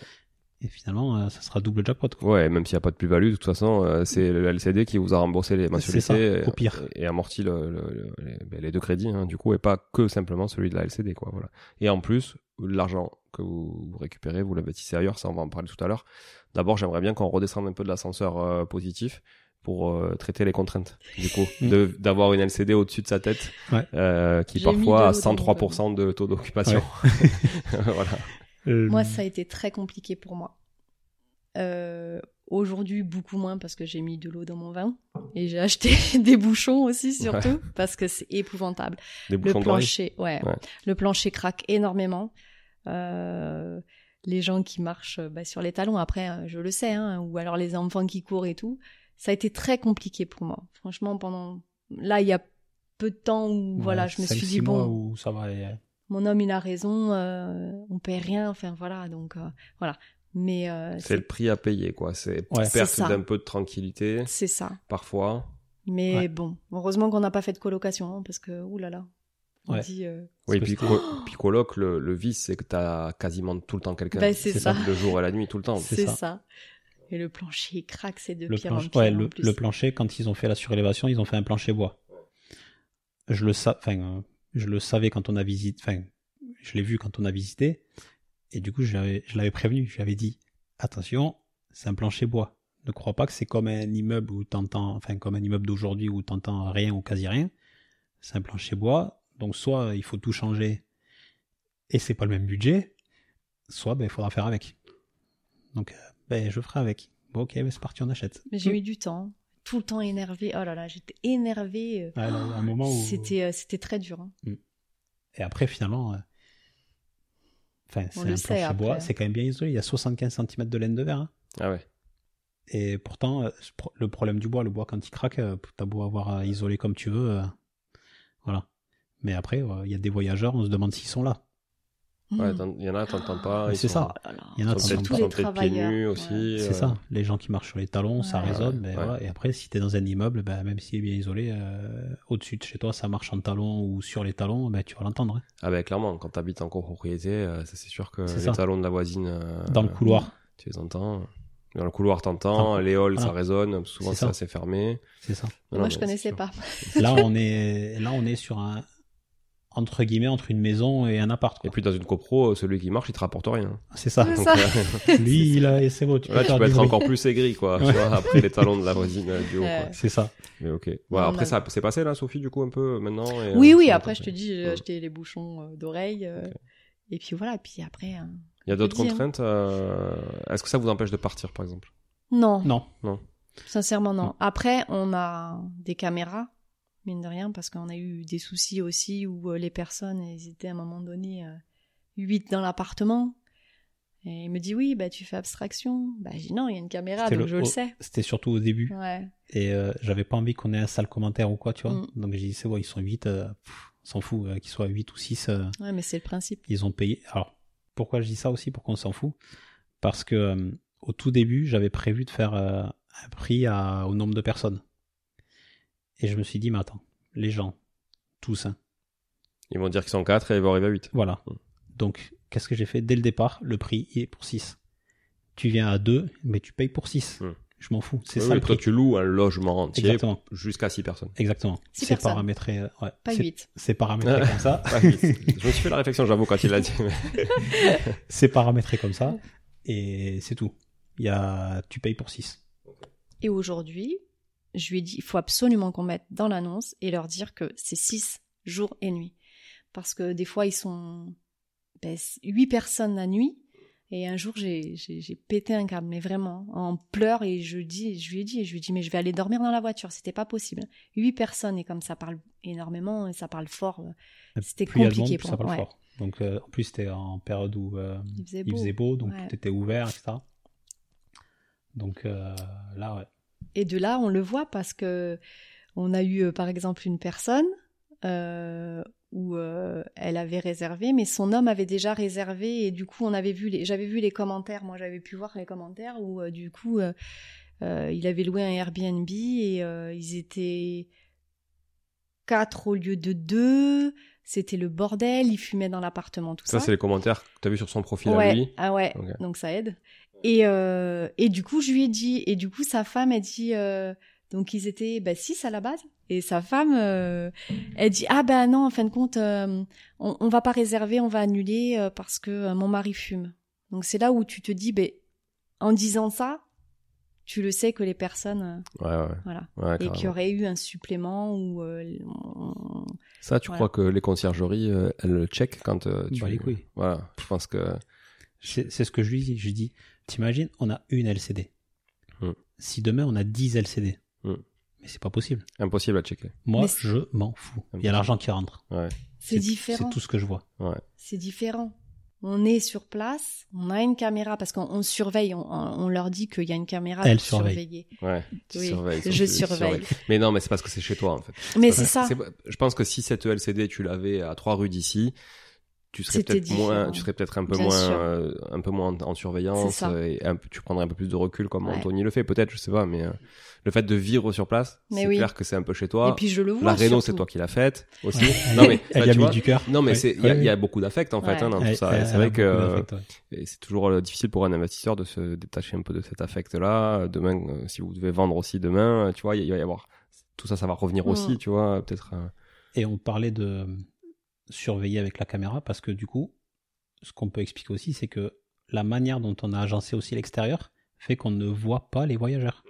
Et finalement, euh, ça sera double jackpot. quoi. Ouais, même s'il n'y a pas de plus-value, de toute façon, euh, c'est le LCD qui vous a remboursé les mensualités ça, et, au pire. et amorti le, le- le- les, deux crédits, hein, du coup, et pas que simplement celui de la LCD, quoi. Voilà. Et en plus, l'argent que vous, vous récupérez, vous l'investissez ailleurs, ça on va en parler tout à l'heure. D'abord, j'aimerais bien qu'on redescende un peu de l'ascenseur euh, positif pour euh, traiter les contraintes, du coup, Mm. de- d'avoir une LCD au-dessus de sa tête, Ouais. euh, qui parfois a de haut dans mon 103% de taux d'occupation. voilà. Euh, Moi, ça a été très compliqué pour moi. Euh, Aujourd'hui, beaucoup moins parce que j'ai mis de l'eau dans mon vin et j'ai acheté des bouchons aussi surtout parce que c'est épouvantable. Des Le plancher, ouais, Ouais. le plancher craque énormément. Euh, les gens qui marchent bah, sur les talons, après, euh, je le sais, hein, ou alors les enfants qui courent et tout, ça a été très compliqué pour moi. Franchement, pendant là, il y a peu de temps où voilà, je me suis dit bon, où ça va. et, mon homme il a raison, euh, on paie rien, enfin voilà, donc euh, voilà. Mais euh, C'est le prix à payer, quoi. C'est Ouais. Perte d'un peu de tranquillité, c'est ça. parfois. Mais Ouais. bon, heureusement qu'on n'a pas fait de colocation, hein, parce que oulala, on Ouais. dit. euh, Oui, puis, co- puis coloc, le, le vice, c'est que t'as quasiment tout le temps quelqu'un. Ben, c'est ça. Le jour et la nuit, tout le temps. C'est ça. ça. Et le plancher il craque, c'est de le, pire en pire. ouais, en le, plus. le plancher, quand ils ont fait la surélévation, ils ont fait un plancher bois. Je le, sa- enfin, euh, je le savais quand on a visité, enfin, je l'ai vu quand on a visité, et du coup, je l'avais prévenu, je lui avais dit, attention, c'est un plancher bois. Ne crois pas que c'est comme un immeuble où t'entends, enfin, comme un immeuble d'aujourd'hui où t'entends rien ou quasi rien. C'est un plancher bois, donc soit il faut tout changer, et c'est pas le même budget, soit ben, il faudra faire avec. Donc, euh, ben, je ferai avec. Bon, ok, ben, c'est parti, on achète. Mais j'ai eu du temps, tout le temps énervé. Oh là là, j'étais énervée. euh, Ouais, là, il y a un moment où... C'était euh, c'était très dur. hein. Et après, finalement, euh, enfin, c'est un plancher bois, c'est quand même bien isolé. Il y a 75 cm de laine de verre. hein. Ah ouais. Et pourtant, euh, le problème du bois, le bois quand il craque, euh, t'as beau avoir euh, isolé comme tu veux, euh, voilà. Mais après, euh, il y a des voyageurs, on se demande s'ils sont là. Ouais, Mmh. t'en- il y en a, t'entends pas. Ils c'est ça. Oh. Il y en a, Ils t'entends pas. les sont peut-être pieds nus ouais. aussi. C'est euh, ça. Les gens qui marchent sur les talons, ça résonne. Ouais, ouais. voilà. Et après, si t'es dans un immeuble, ben, même s'il est bien isolé, euh, au-dessus de chez toi, ça marche en talons ou sur les talons, ben, tu vas l'entendre. hein. Ah ben clairement, quand t'habites en copropriété, euh, ça, c'est sûr que les ça. talons de la voisine, euh, Dans le couloir, tu les entends. Dans le couloir, t'entends. Les halls, voilà. ça résonne. Souvent, C'est assez fermé. c'est ça. Non, Moi, je connaissais pas. Là, on est, là, on est sur un, entre guillemets, entre une maison et un appart. quoi. Et puis dans une copro, celui qui marche, il te rapporte rien. C'est ça. Donc, ça. euh, Lui, il a, et c'est beau, tu là, tu faire peux être bruit. encore plus aigri, quoi. tu Ouais. vois, après les talons de la voisine euh, du haut, Ouais. C'est ça. Mais ok. Ouais, Non, après, a- ça c'est passé là, Sophie, du coup, un peu maintenant. et, Oui, euh, oui, après, je te dis, j'ai Ouais. acheté les bouchons euh, d'oreilles. euh, Et puis voilà, et puis après. euh, Il y a d'autres hein. contraintes. euh, Est-ce que ça vous empêche de partir, par exemple? Non, Non. sincèrement, non. Après, on a des caméras, mine de rien, parce qu'on a eu des soucis aussi où euh, les personnes, elles étaient à un moment donné euh, 8 dans l'appartement. Et il me dit, oui, bah, tu fais abstraction. Bah, j'ai dit, non, il y a une caméra, donc le- je le sais. C'était surtout au début. Ouais. Et euh, j'avais pas envie qu'on ait un sale commentaire ou quoi, tu vois. Mm. Donc j'ai dit, c'est bon, ils sont 8, euh, s'en fout, euh, qu'ils soient 8 ou 6, euh, ouais, mais c'est le principe. ils ont payé. Alors, pourquoi je dis ça aussi, pourquoi on s'en fout? Parce que au tout début, j'avais prévu de faire un prix à- au nombre de personnes. Et je me suis dit, mais attends, les gens, tous, hein, Ils vont dire qu'ils sont 4 et ils vont arriver à 8. Voilà. Mm. Donc, qu'est-ce que j'ai fait? Dès le départ Le prix il est pour 6. Tu viens à 2, mais tu payes pour 6. Mm. Je m'en fous. C'est Oui, ça oui, le toi, prix. tu loues un logement entier jusqu'à 6 personnes. Exactement. Six C'est personnes. paramétré. euh, ouais. Pas C'est- 8. C'est paramétré comme ça. Pas. Je me suis fait la réflexion, j'avoue, quand il l'a dit. c'est paramétré comme ça. Et c'est tout. Il y a... Tu payes pour 6. Et aujourd'hui, je lui ai dit, il faut absolument qu'on mette dans l'annonce et leur dire que c'est 6 jours et nuits. Parce que des fois, ils sont ben, 8 personnes la nuit. Et un jour, j'ai pété un câble, mais vraiment, en pleurs. Et je, dis, je lui ai dit, je lui ai dit, mais je vais aller dormir dans la voiture. C'était pas possible. 8 personnes, et comme ça parle énormément, et ça parle fort, euh, c'était a de compliqué monde, pour ça moi. parle Ouais. fort. Donc, euh, en plus, c'était en période où euh, Il faisait il beau. faisait beau, donc Ouais. tout était ouvert, etc. Donc euh, là, ouais. Et de là, on le voit parce que on a eu, euh, par exemple, une personne euh, où euh, elle avait réservé, mais son homme avait déjà réservé, et du coup, on avait vu les, j'avais vu les commentaires. Moi, j'avais pu voir les commentaires où, euh, du coup, il avait loué un Airbnb et ils étaient quatre au lieu de deux. C'était le bordel. Il fumait dans l'appartement, tout ça. Ça, c'est les commentaires que tu as vu sur son profil à Ouais, lui. ah ouais, donc ça aide. Et, euh, et du coup, je lui ai dit, et du coup, sa femme, elle dit, euh, donc ils étaient bah, six à la base, et sa femme, euh, elle dit, ah ben non, en fin de compte, euh, on, on va pas réserver, on va annuler euh, parce que euh, mon mari fume. Donc c'est là où tu te dis, ben, en disant ça, tu le sais que les personnes, euh, Ouais, ouais. voilà, ouais et qu'il y aurait eu un supplément ou euh, on- Ça, tu Voilà. crois que les conciergeries, euh, elles le checkent quand euh, tu... Bah, les couilles. Voilà, je pense que... C'est c'est ce que je lui dis. Je lui dis, t'imagines, on a une LCD. Hmm. si demain on a 10 LCD. Hmm. Mais c'est pas possible. Impossible à checker. Moi, Mais je m'en fous. Il y a l'argent qui rentre. Ouais. C'est différent. C'est tout ce que je vois. C'est différent. On est sur place, on a une caméra parce qu'on on surveille, on, on leur dit qu'il y a une caméra Elle pour surveille. surveiller. Ouais. Tu Oui, surveilles, je tu- tu surveille. Mais non, mais c'est parce que c'est chez toi en fait. Mais c'est ça. Je pense que si cette LCD tu l'avais à trois rues d'ici, tu serais peut-être moins, tu serais peut-être un peu Bien moins, euh, un peu moins en, en surveillance et un tu prendrais un peu plus de recul comme Ouais. Anthony le fait, peut-être, je sais pas, mais euh, le fait de vivre sur place, c'est oui. clair que c'est un peu chez toi. Et puis je le vois. La réno, c'est toi qui l'as faite aussi. Non mais elle bah, y a tu mis vois, du cœur. Non mais il y, a- y beaucoup d'affect en fait Ouais. hein, dans tout ça. C'est a vrai que c'est toujours euh, difficile pour un investisseur de se détacher un peu de cet affect-là. Demain, euh, si vous devez vendre aussi demain, tu vois, il va y avoir tout ça, ça va revenir Mm. aussi, tu vois, peut-être. Et on parlait de surveiller avec la caméra parce que du coup, ce qu'on peut expliquer aussi, c'est que la manière dont on a agencé aussi l'extérieur fait qu'on ne voit pas les voyageurs.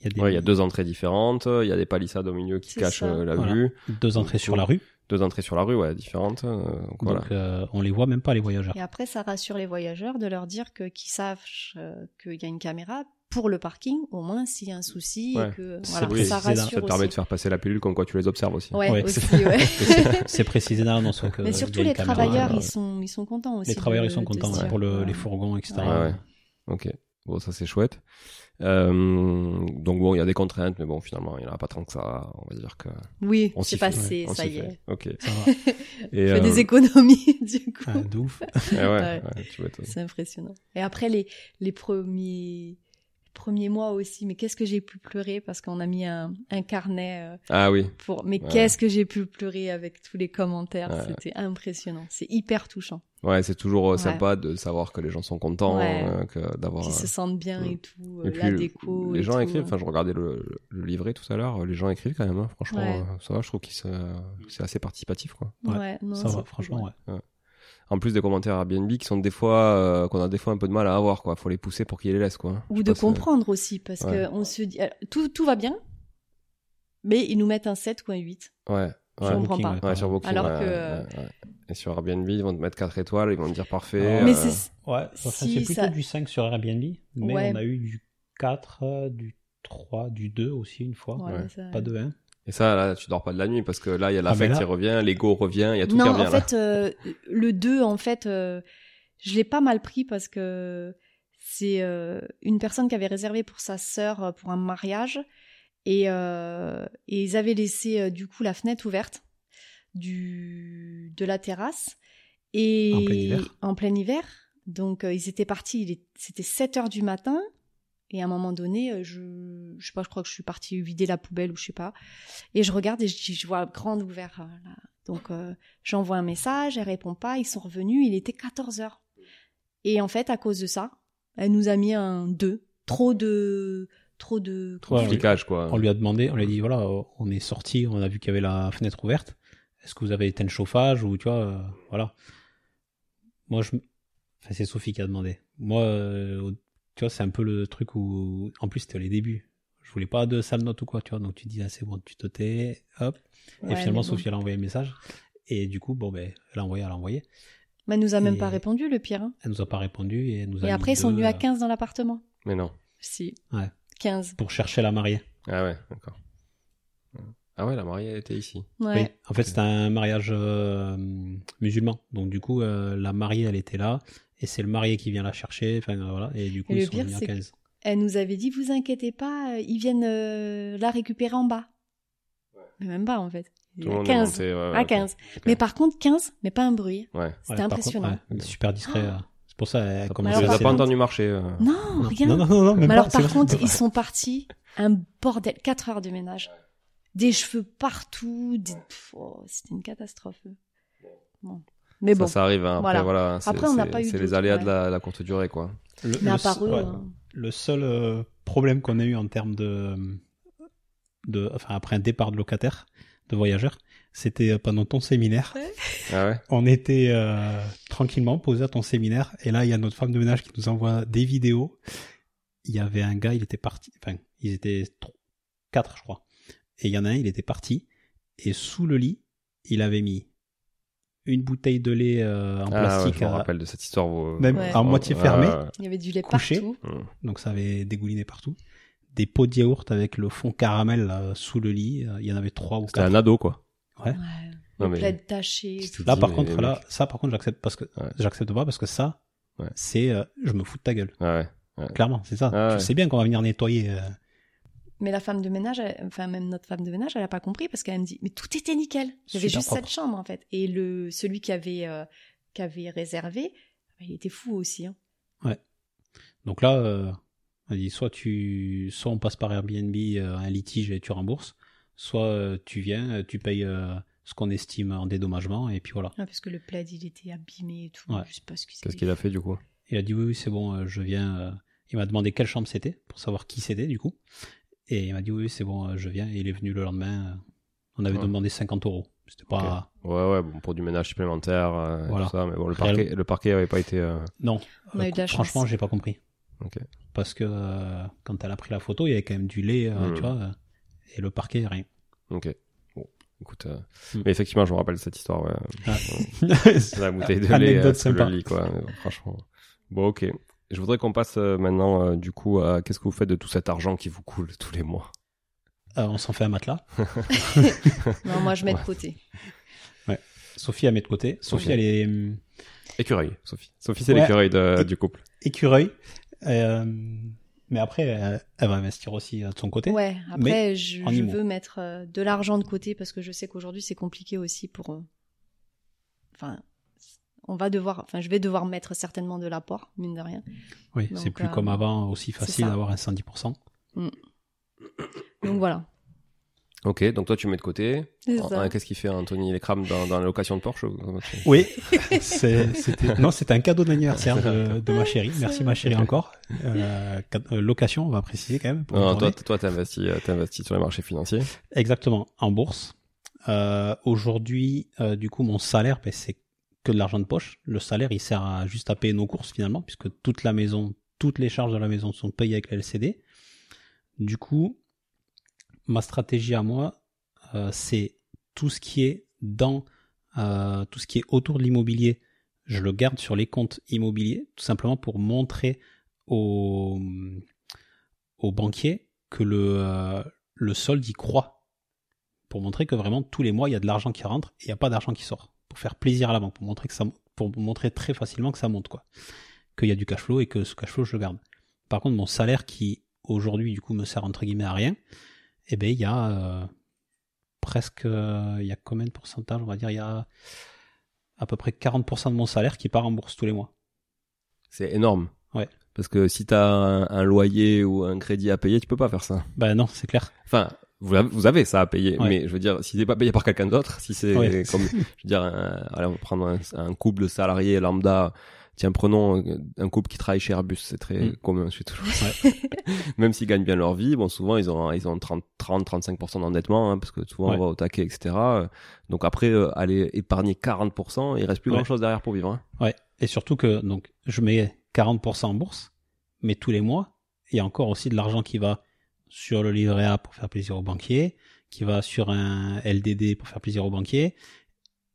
Il y a, des, Ouais, il y a deux entrées différentes, il y a des palissades au milieu qui cachent ça. euh, la Voilà. vue, deux entrées sur la rue, deux entrées sur la rue, ouais, différentes. euh, donc voilà. donc euh, on les voit même pas les voyageurs. Et après, ça rassure les voyageurs de leur dire que qu'ils savent euh, qu'il y a une caméra pour le parking, au moins s'il y a un souci Ouais. et que C'est voilà, ça rassure Ça te aussi. permet de faire passer la pilule comme quoi tu les observes aussi. Ouais, Ouais. aussi, ouais. C'est précisé dans l'annonce. Mais a surtout les travailleurs, ouais. ils sont ils sont contents aussi. Les travailleurs, de- ils sont contents ouais, pour le- ouais. les fourgons, etc. Ouais. Ouais, ouais. Ok. Bon, ça c'est chouette. Euh, donc bon, il y a des contraintes, mais bon, finalement, il n'y en a pas tant que ça. On va dire que Oui, on s'y c'est fait, passé, on ça y est. Ok. Ça va. Et Je fais euh, des économies du coup. Ah, de ouf. eh ouais, Ouais. ouais. C'est impressionnant. Et après les les premiers premiers mois aussi, mais qu'est-ce que j'ai pu pleurer parce qu'on a mis un, un carnet euh, Ah oui. pour. Mais Ouais. qu'est-ce que j'ai pu pleurer avec tous les commentaires. Ouais. C'était impressionnant. C'est hyper touchant. Ouais, c'est toujours euh, Ouais. sympa de savoir que les gens sont contents, Ouais. euh, que d'avoir. Qu'ils se sentent bien et tout. Et euh, puis, la le- déco. les et gens tout, écrivent. hein. Enfin, je regardais le, le livret tout à l'heure. Les gens écrivent quand même. hein. Franchement, Ouais. euh, ça va. Je trouve que c'est assez participatif, quoi. Ouais, Ouais, non, Ça va, cool, franchement, ouais. En plus des commentaires Airbnb qui sont des fois euh, qu'on a des fois un peu de mal à avoir, quoi. Faut les pousser pour qu'ils les laissent, quoi. Ou de si- comprendre aussi, parce Ouais. que on se dit. alors, tout, tout va bien, mais ils nous mettent un 7 ou un 8. Ouais. Je Ouais. comprends Booking, pas. ouais. Sur Booking. Alors ouais, que- ouais, ouais. Et sur Airbnb, ils vont te mettre 4 étoiles, ils vont te dire parfait. Mais euh, c'est. Ouais, enfin, Si, c'est plutôt ça- du 5 sur Airbnb, mais Ouais. on a eu du 4, euh, du 3, du 2 aussi une fois. Ouais, Ouais. ça- Pas de 1. Et ça, là, tu dors pas de la nuit parce que là, il y a Ah, l'affect là- qui revient, l'ego revient, il y a tout non, qui revient. en là. fait, euh, le 2, en fait, euh, je l'ai pas mal pris parce que c'est euh, une personne qui avait réservé pour sa sœur euh, pour un mariage et, euh, et ils avaient laissé euh, du coup la fenêtre ouverte du de la terrasse et En plein hiver. en plein hiver. Donc euh, ils étaient partis, c'était 7 heures du matin et à un moment donné, euh, je je sais pas, je crois que je suis partie vider la poubelle ou je sais pas. Et je regarde et je, je vois grande ouvert euh, là. Donc euh, j'envoie un message, elle répond pas, ils sont revenus, il était 14 heures. Et en fait, à cause de ça, elle nous a mis un 2. Trop de trop de Ouais, Flicage, quoi. On lui a demandé, on lui a dit voilà, on est sorti, on a vu qu'il y avait la fenêtre ouverte. Est-ce que vous avez éteint le chauffage ou tu vois, euh, voilà. Moi, je, enfin, c'est Sophie qui a demandé. Moi, euh, au- tu vois, c'est un peu le truc où, en plus, c'était les débuts. Je voulais pas de sale note ou quoi, tu vois. Donc tu dis ah, c'est bon, tu te tais, hop. Ouais, et finalement, bon. Sophie elle a envoyé un message. Et du coup, bon ben, elle a envoyé, elle a envoyé. Mais elle nous a même Et- pas répondu le pire. hein. Elle nous a pas répondu et elle nous a Et après, ils sont venus à euh, 15 dans l'appartement. Mais non. Si. Ouais. 15. pour chercher la mariée. Ah ouais, d'accord. Ah ouais, la mariée était ici. Ouais. Oui. En fait, c'était un mariage euh, musulman. Donc, du coup, euh, la mariée, elle était là. Et c'est le marié qui vient la chercher. Enfin, euh, voilà. Et du coup, Et ils sont pire, venus à c'est que- 15. Elle nous avait dit, vous inquiétez pas, euh, ils viennent euh, la récupérer en bas. Mais même pas, en fait. Tout y le a monde 15. est monté. ouais, ouais, à ok. 15. Ok. Mais par contre, 15, mais pas un bruit. Ouais. C'était impressionnant. contre, ouais, super discret. euh. C'est pour ça elle commence à pas entendu marcher. euh. Non, rien. Non, non, non, Mais pas, alors, par vrai. contre, ils sont partis, un bordel, 4 heures de ménage. Des cheveux partout, des... Oh, c'était une catastrophe. Bon. Mais bon, Ça, ça arrive. hein. Après, Voilà. voilà. c'est- Après, on n'a c'est- pas eu C'est d'autres, les aléas de, la, la courte durée, quoi. Le, mais le à part seul- eux, ouais. hein. Le seul euh, problème qu'on a eu en termes de, de, enfin, après un départ de locataire, de voyageurs, c'était euh, pendant ton séminaire. Ah ouais? On était euh, tranquillement posé à ton séminaire et là il y a notre femme de ménage qui nous envoie des vidéos. Il y avait un gars, il était parti, enfin ils étaient quatre je crois. Et il y en a un, il était parti et sous le lit, il avait mis une bouteille de lait euh, en Ah, ouais, plastique, je me à- rappelle de cette histoire. vous- même Ouais. à moitié Ouais, fermée, ouais, Il y avait du lait Couché. partout. ouais. donc ça avait dégouliné partout. Des pots de yaourt avec le fond caramel là, sous le lit, euh, il y en avait trois ou C'était quatre. un ado, quoi. Ouais. Non, mais- plaid taché. C'était- Là par contre, là, mecs- ça par contre j'accepte parce que Ouais. j'accepte pas parce que ça, Ouais. c'est euh, je me fous de ta gueule. Ah ouais. Clairement, c'est ça. Ah je ouais. sais bien qu'on va venir nettoyer. euh, Mais la femme de ménage, elle- enfin même notre femme de ménage, elle a pas compris parce qu'elle me dit mais tout était nickel. Il y avait Super juste propre. cette chambre en fait. Et le celui qui avait euh, qui avait réservé, bah, il était fou aussi. Hein. Donc là, euh, on dit soit tu, soit on passe par Airbnb euh, un litige et tu rembourses, soit euh, tu viens, tu payes euh, ce qu'on estime en dédommagement et puis voilà. Ouais, parce que le plaid il était abîmé et tout. Ouais. Je sais pas ce qu'il Qu'est-ce qu'il a fait, du coup? Il a dit oui, oui, c'est bon, euh, je viens. euh, il m'a demandé quelle chambre c'était pour savoir qui c'était du coup. Et il m'a dit oui, c'est bon, euh, je viens. Et il est venu le lendemain. euh, on avait Ouais. demandé 50 euros. C'était pas. Ouais, ouais, bon, pour du ménage supplémentaire, euh, et Voilà. tout ça, mais bon, le parquet, le parquet avait pas été. euh, Non. On a eu de la franchement, j'ai pas compris. Ok. Parce que euh, quand elle a pris la photo, il y avait quand même du lait, euh, Mhm. tu vois, euh, et le parquet, rien. Ok. Bon, écoute. euh, Mm. Mais effectivement, je me rappelle cette histoire, ouais. Ah. C'est la bouteille de lait Anecdote euh, sous le sympa. lit, quoi. Franchement. Bon, ok. Je voudrais qu'on passe euh, maintenant, euh, du coup, à qu'est-ce que vous faites de tout cet argent qui vous coule tous les mois Euh, on s'en fait un matelas. Non, moi je mets Ouais. de côté. Sophie a mis de côté. Sophie, elle est hum, Écureuil, Sophie. Sophie, c'est Ouais. l'écureuil du couple. écureuil. Euh, mais après, elle, elle va investir aussi de son côté. Ouais. Après, je, je veux mettre de l'argent de côté parce que je sais qu'aujourd'hui c'est compliqué aussi pour. Enfin, on va devoir. Enfin, je vais devoir mettre certainement de l'apport, mine de rien. Oui, c'est plus euh, comme avant, aussi facile d'avoir un 110%. Donc voilà. Ok, donc toi, tu mets de côté. Qu'est-ce qu'il fait, Anthony Les crame dans, dans la location de Porsche Oui, c'est- c'était non, c'était un cadeau d'anniversaire de, de ma chérie. Merci ma chérie encore. Euh, euh, location, on va préciser quand même. pour Non, une toi, toi, t'investis, t'investis sur les marchés financiers. Exactement, en bourse. Euh, Aujourd'hui, euh, du coup, mon salaire, ben, c'est de l'argent de poche. Le salaire, il sert à, juste à payer nos courses finalement, puisque toute la maison, toutes les charges de la maison sont payées avec la LCD. Du coup, ma stratégie à moi, euh, c'est tout ce qui est dans, euh, tout ce qui est autour de l'immobilier, je le garde sur les comptes immobiliers, tout simplement pour montrer aux, aux banquiers que le, euh, le solde y croît pour montrer que vraiment tous les mois il y a de l'argent qui rentre et il n'y a pas d'argent qui sort pour faire plaisir à la banque pour montrer que ça pour montrer très facilement que ça monte quoi qu'il y a du cash flow et que ce cash flow je le garde par contre mon salaire qui aujourd'hui du coup me sert entre guillemets à rien eh ben il y a euh, presque euh, il y a combien de pourcentage on va dire il y a à peu près 40% de mon salaire qui part en bourse tous les mois C'est énorme. Ouais. Parce que si t'as un, un loyer ou un crédit à payer, tu peux pas faire ça. ben non c'est clair Enfin, vous avez, vous avez ça à payer, Ouais. mais je veux dire, si c'est pas payé par quelqu'un d'autre, si c'est Ouais. comme, je veux dire, un, allez, on va prendre un, un couple de salariés lambda. Tiens, prenons un couple qui travaille chez Airbus, c'est très Mm. commun, je suis toujours. Même s'ils gagnent bien leur vie, bon, souvent ils ont, ils ont 30, 30, 35% d'endettement, hein, parce que souvent Ouais. on va au taquet, etc. Donc après, euh, aller épargner 40%, il reste plus Ouais. grand chose derrière pour vivre. Hein. Ouais, et surtout que donc je mets 40% en bourse, mais tous les mois, il y a encore aussi de l'argent qui va sur le livret A pour faire plaisir aux banquiers, qui va sur un LDD pour faire plaisir aux banquiers,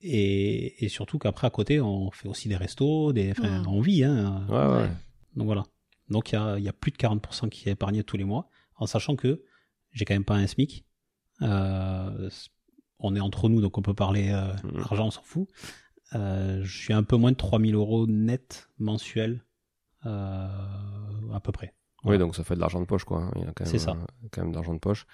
et, et surtout qu'après à côté on fait aussi des restos, des, enfin, Mm. on vit, hein. Ouais, ouais. Donc voilà. Donc il y a, il y a plus de 40% qui est épargné tous les mois, en sachant que j'ai quand même pas un SMIC. Euh, on est entre nous, donc on peut parler euh, Mhm. argent, on s'en fout. Euh, je suis un peu moins de 3000 euros net mensuel, euh, à peu près. Oui, donc ça fait de l'argent de poche, quoi. hein. Il y a quand même, C'est ça. euh, quand même d'argent de poche.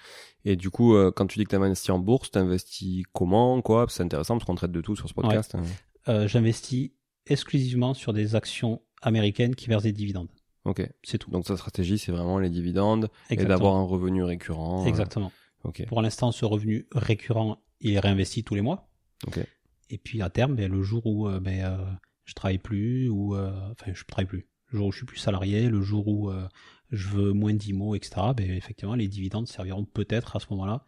Et du coup, euh, quand tu dis que tu investi en bourse, tu investis comment, quoi? C'est intéressant parce qu'on traite de tout sur ce podcast. hein. Euh, J'investis exclusivement sur des actions américaines qui versent des dividendes. Ok. C'est tout. Donc ta stratégie, c'est vraiment les dividendes et Exactement. d'avoir un revenu récurrent. Exactement. Ok. Pour l'instant, ce revenu récurrent, il est réinvesti tous les mois. Ok. Et puis à terme, ben, le jour où ben, je travaille plus, ou enfin je travaille plus, le jour où je suis plus salarié, le jour où je veux moins d'IMO, etc., ben, effectivement, les dividendes serviront peut-être à ce moment-là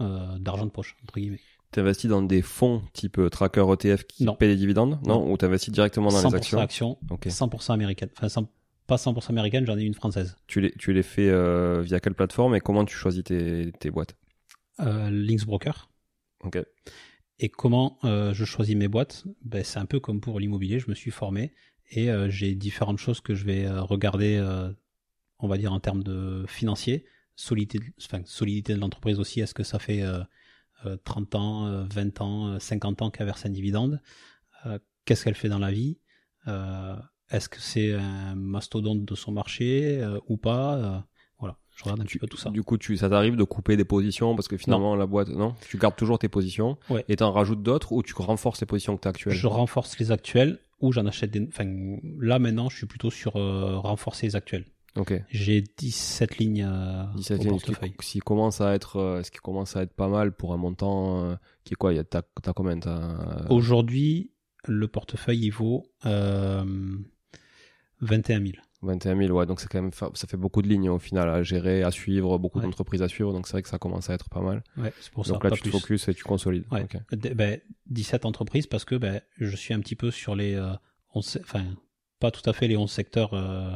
euh, d'argent de poche, entre guillemets. Tu investis dans des fonds type euh, tracker ETF qui Non. paient les dividendes? Non, Non. Ou tu investis directement dans 100% les actions? actions, Ok. 100% américaine. Enfin, 100 pas 100% américaine, j'en ai une française. Tu les, tu les fais euh, via quelle plateforme et comment tu choisis tes, tes boîtes? Euh, Links Broker. Ok. Et comment euh, je choisis mes boîtes? Ben, C'est un peu comme pour l'immobilier, je me suis formé et euh, j'ai différentes choses que je vais euh, regarder, on va dire en termes de financier, solidité, enfin, solidité de l'entreprise aussi, est-ce que ça fait euh, euh, 30 ans, euh, 20 ans, euh, 50 ans qu'elle verse un dividende Euh, Qu'est-ce qu'elle fait dans la vie? Euh, Est-ce que c'est un mastodonte de son marché euh, ou pas? Euh, Voilà, je regarde un petit peu tout ça. Du coup, tu, ça t'arrive de couper des positions parce que finalement la boîte, non, tu gardes toujours tes positions Ouais. et t'en rajoutes d'autres ou tu renforces les positions que t'as actuelles? Je renforce les actuels ou j'en achète des. Enfin, là maintenant, je suis plutôt sur euh, renforcer les actuels. Ok. J'ai 17 lignes euh, 17 au lignes, portefeuille. ce qui commence à être, euh, ce qui commence à être pas mal pour un montant euh, qui est quoi t'as, t'as combien t'as, euh, Aujourd'hui, le portefeuille il vaut euh, 21 000. 21 000, ouais. Donc c'est quand même, fa- ça fait beaucoup de lignes au final à gérer, à suivre, beaucoup Ouais. d'entreprises à suivre. Donc c'est vrai que ça commence à être pas mal. Ouais, c'est pour ça. donc là, tu te focuses et tu consolides. Ouais. Ok. D- ben, 17 entreprises parce que ben, je suis un petit peu sur les euh, 11, se- enfin pas tout à fait les 11 secteurs euh,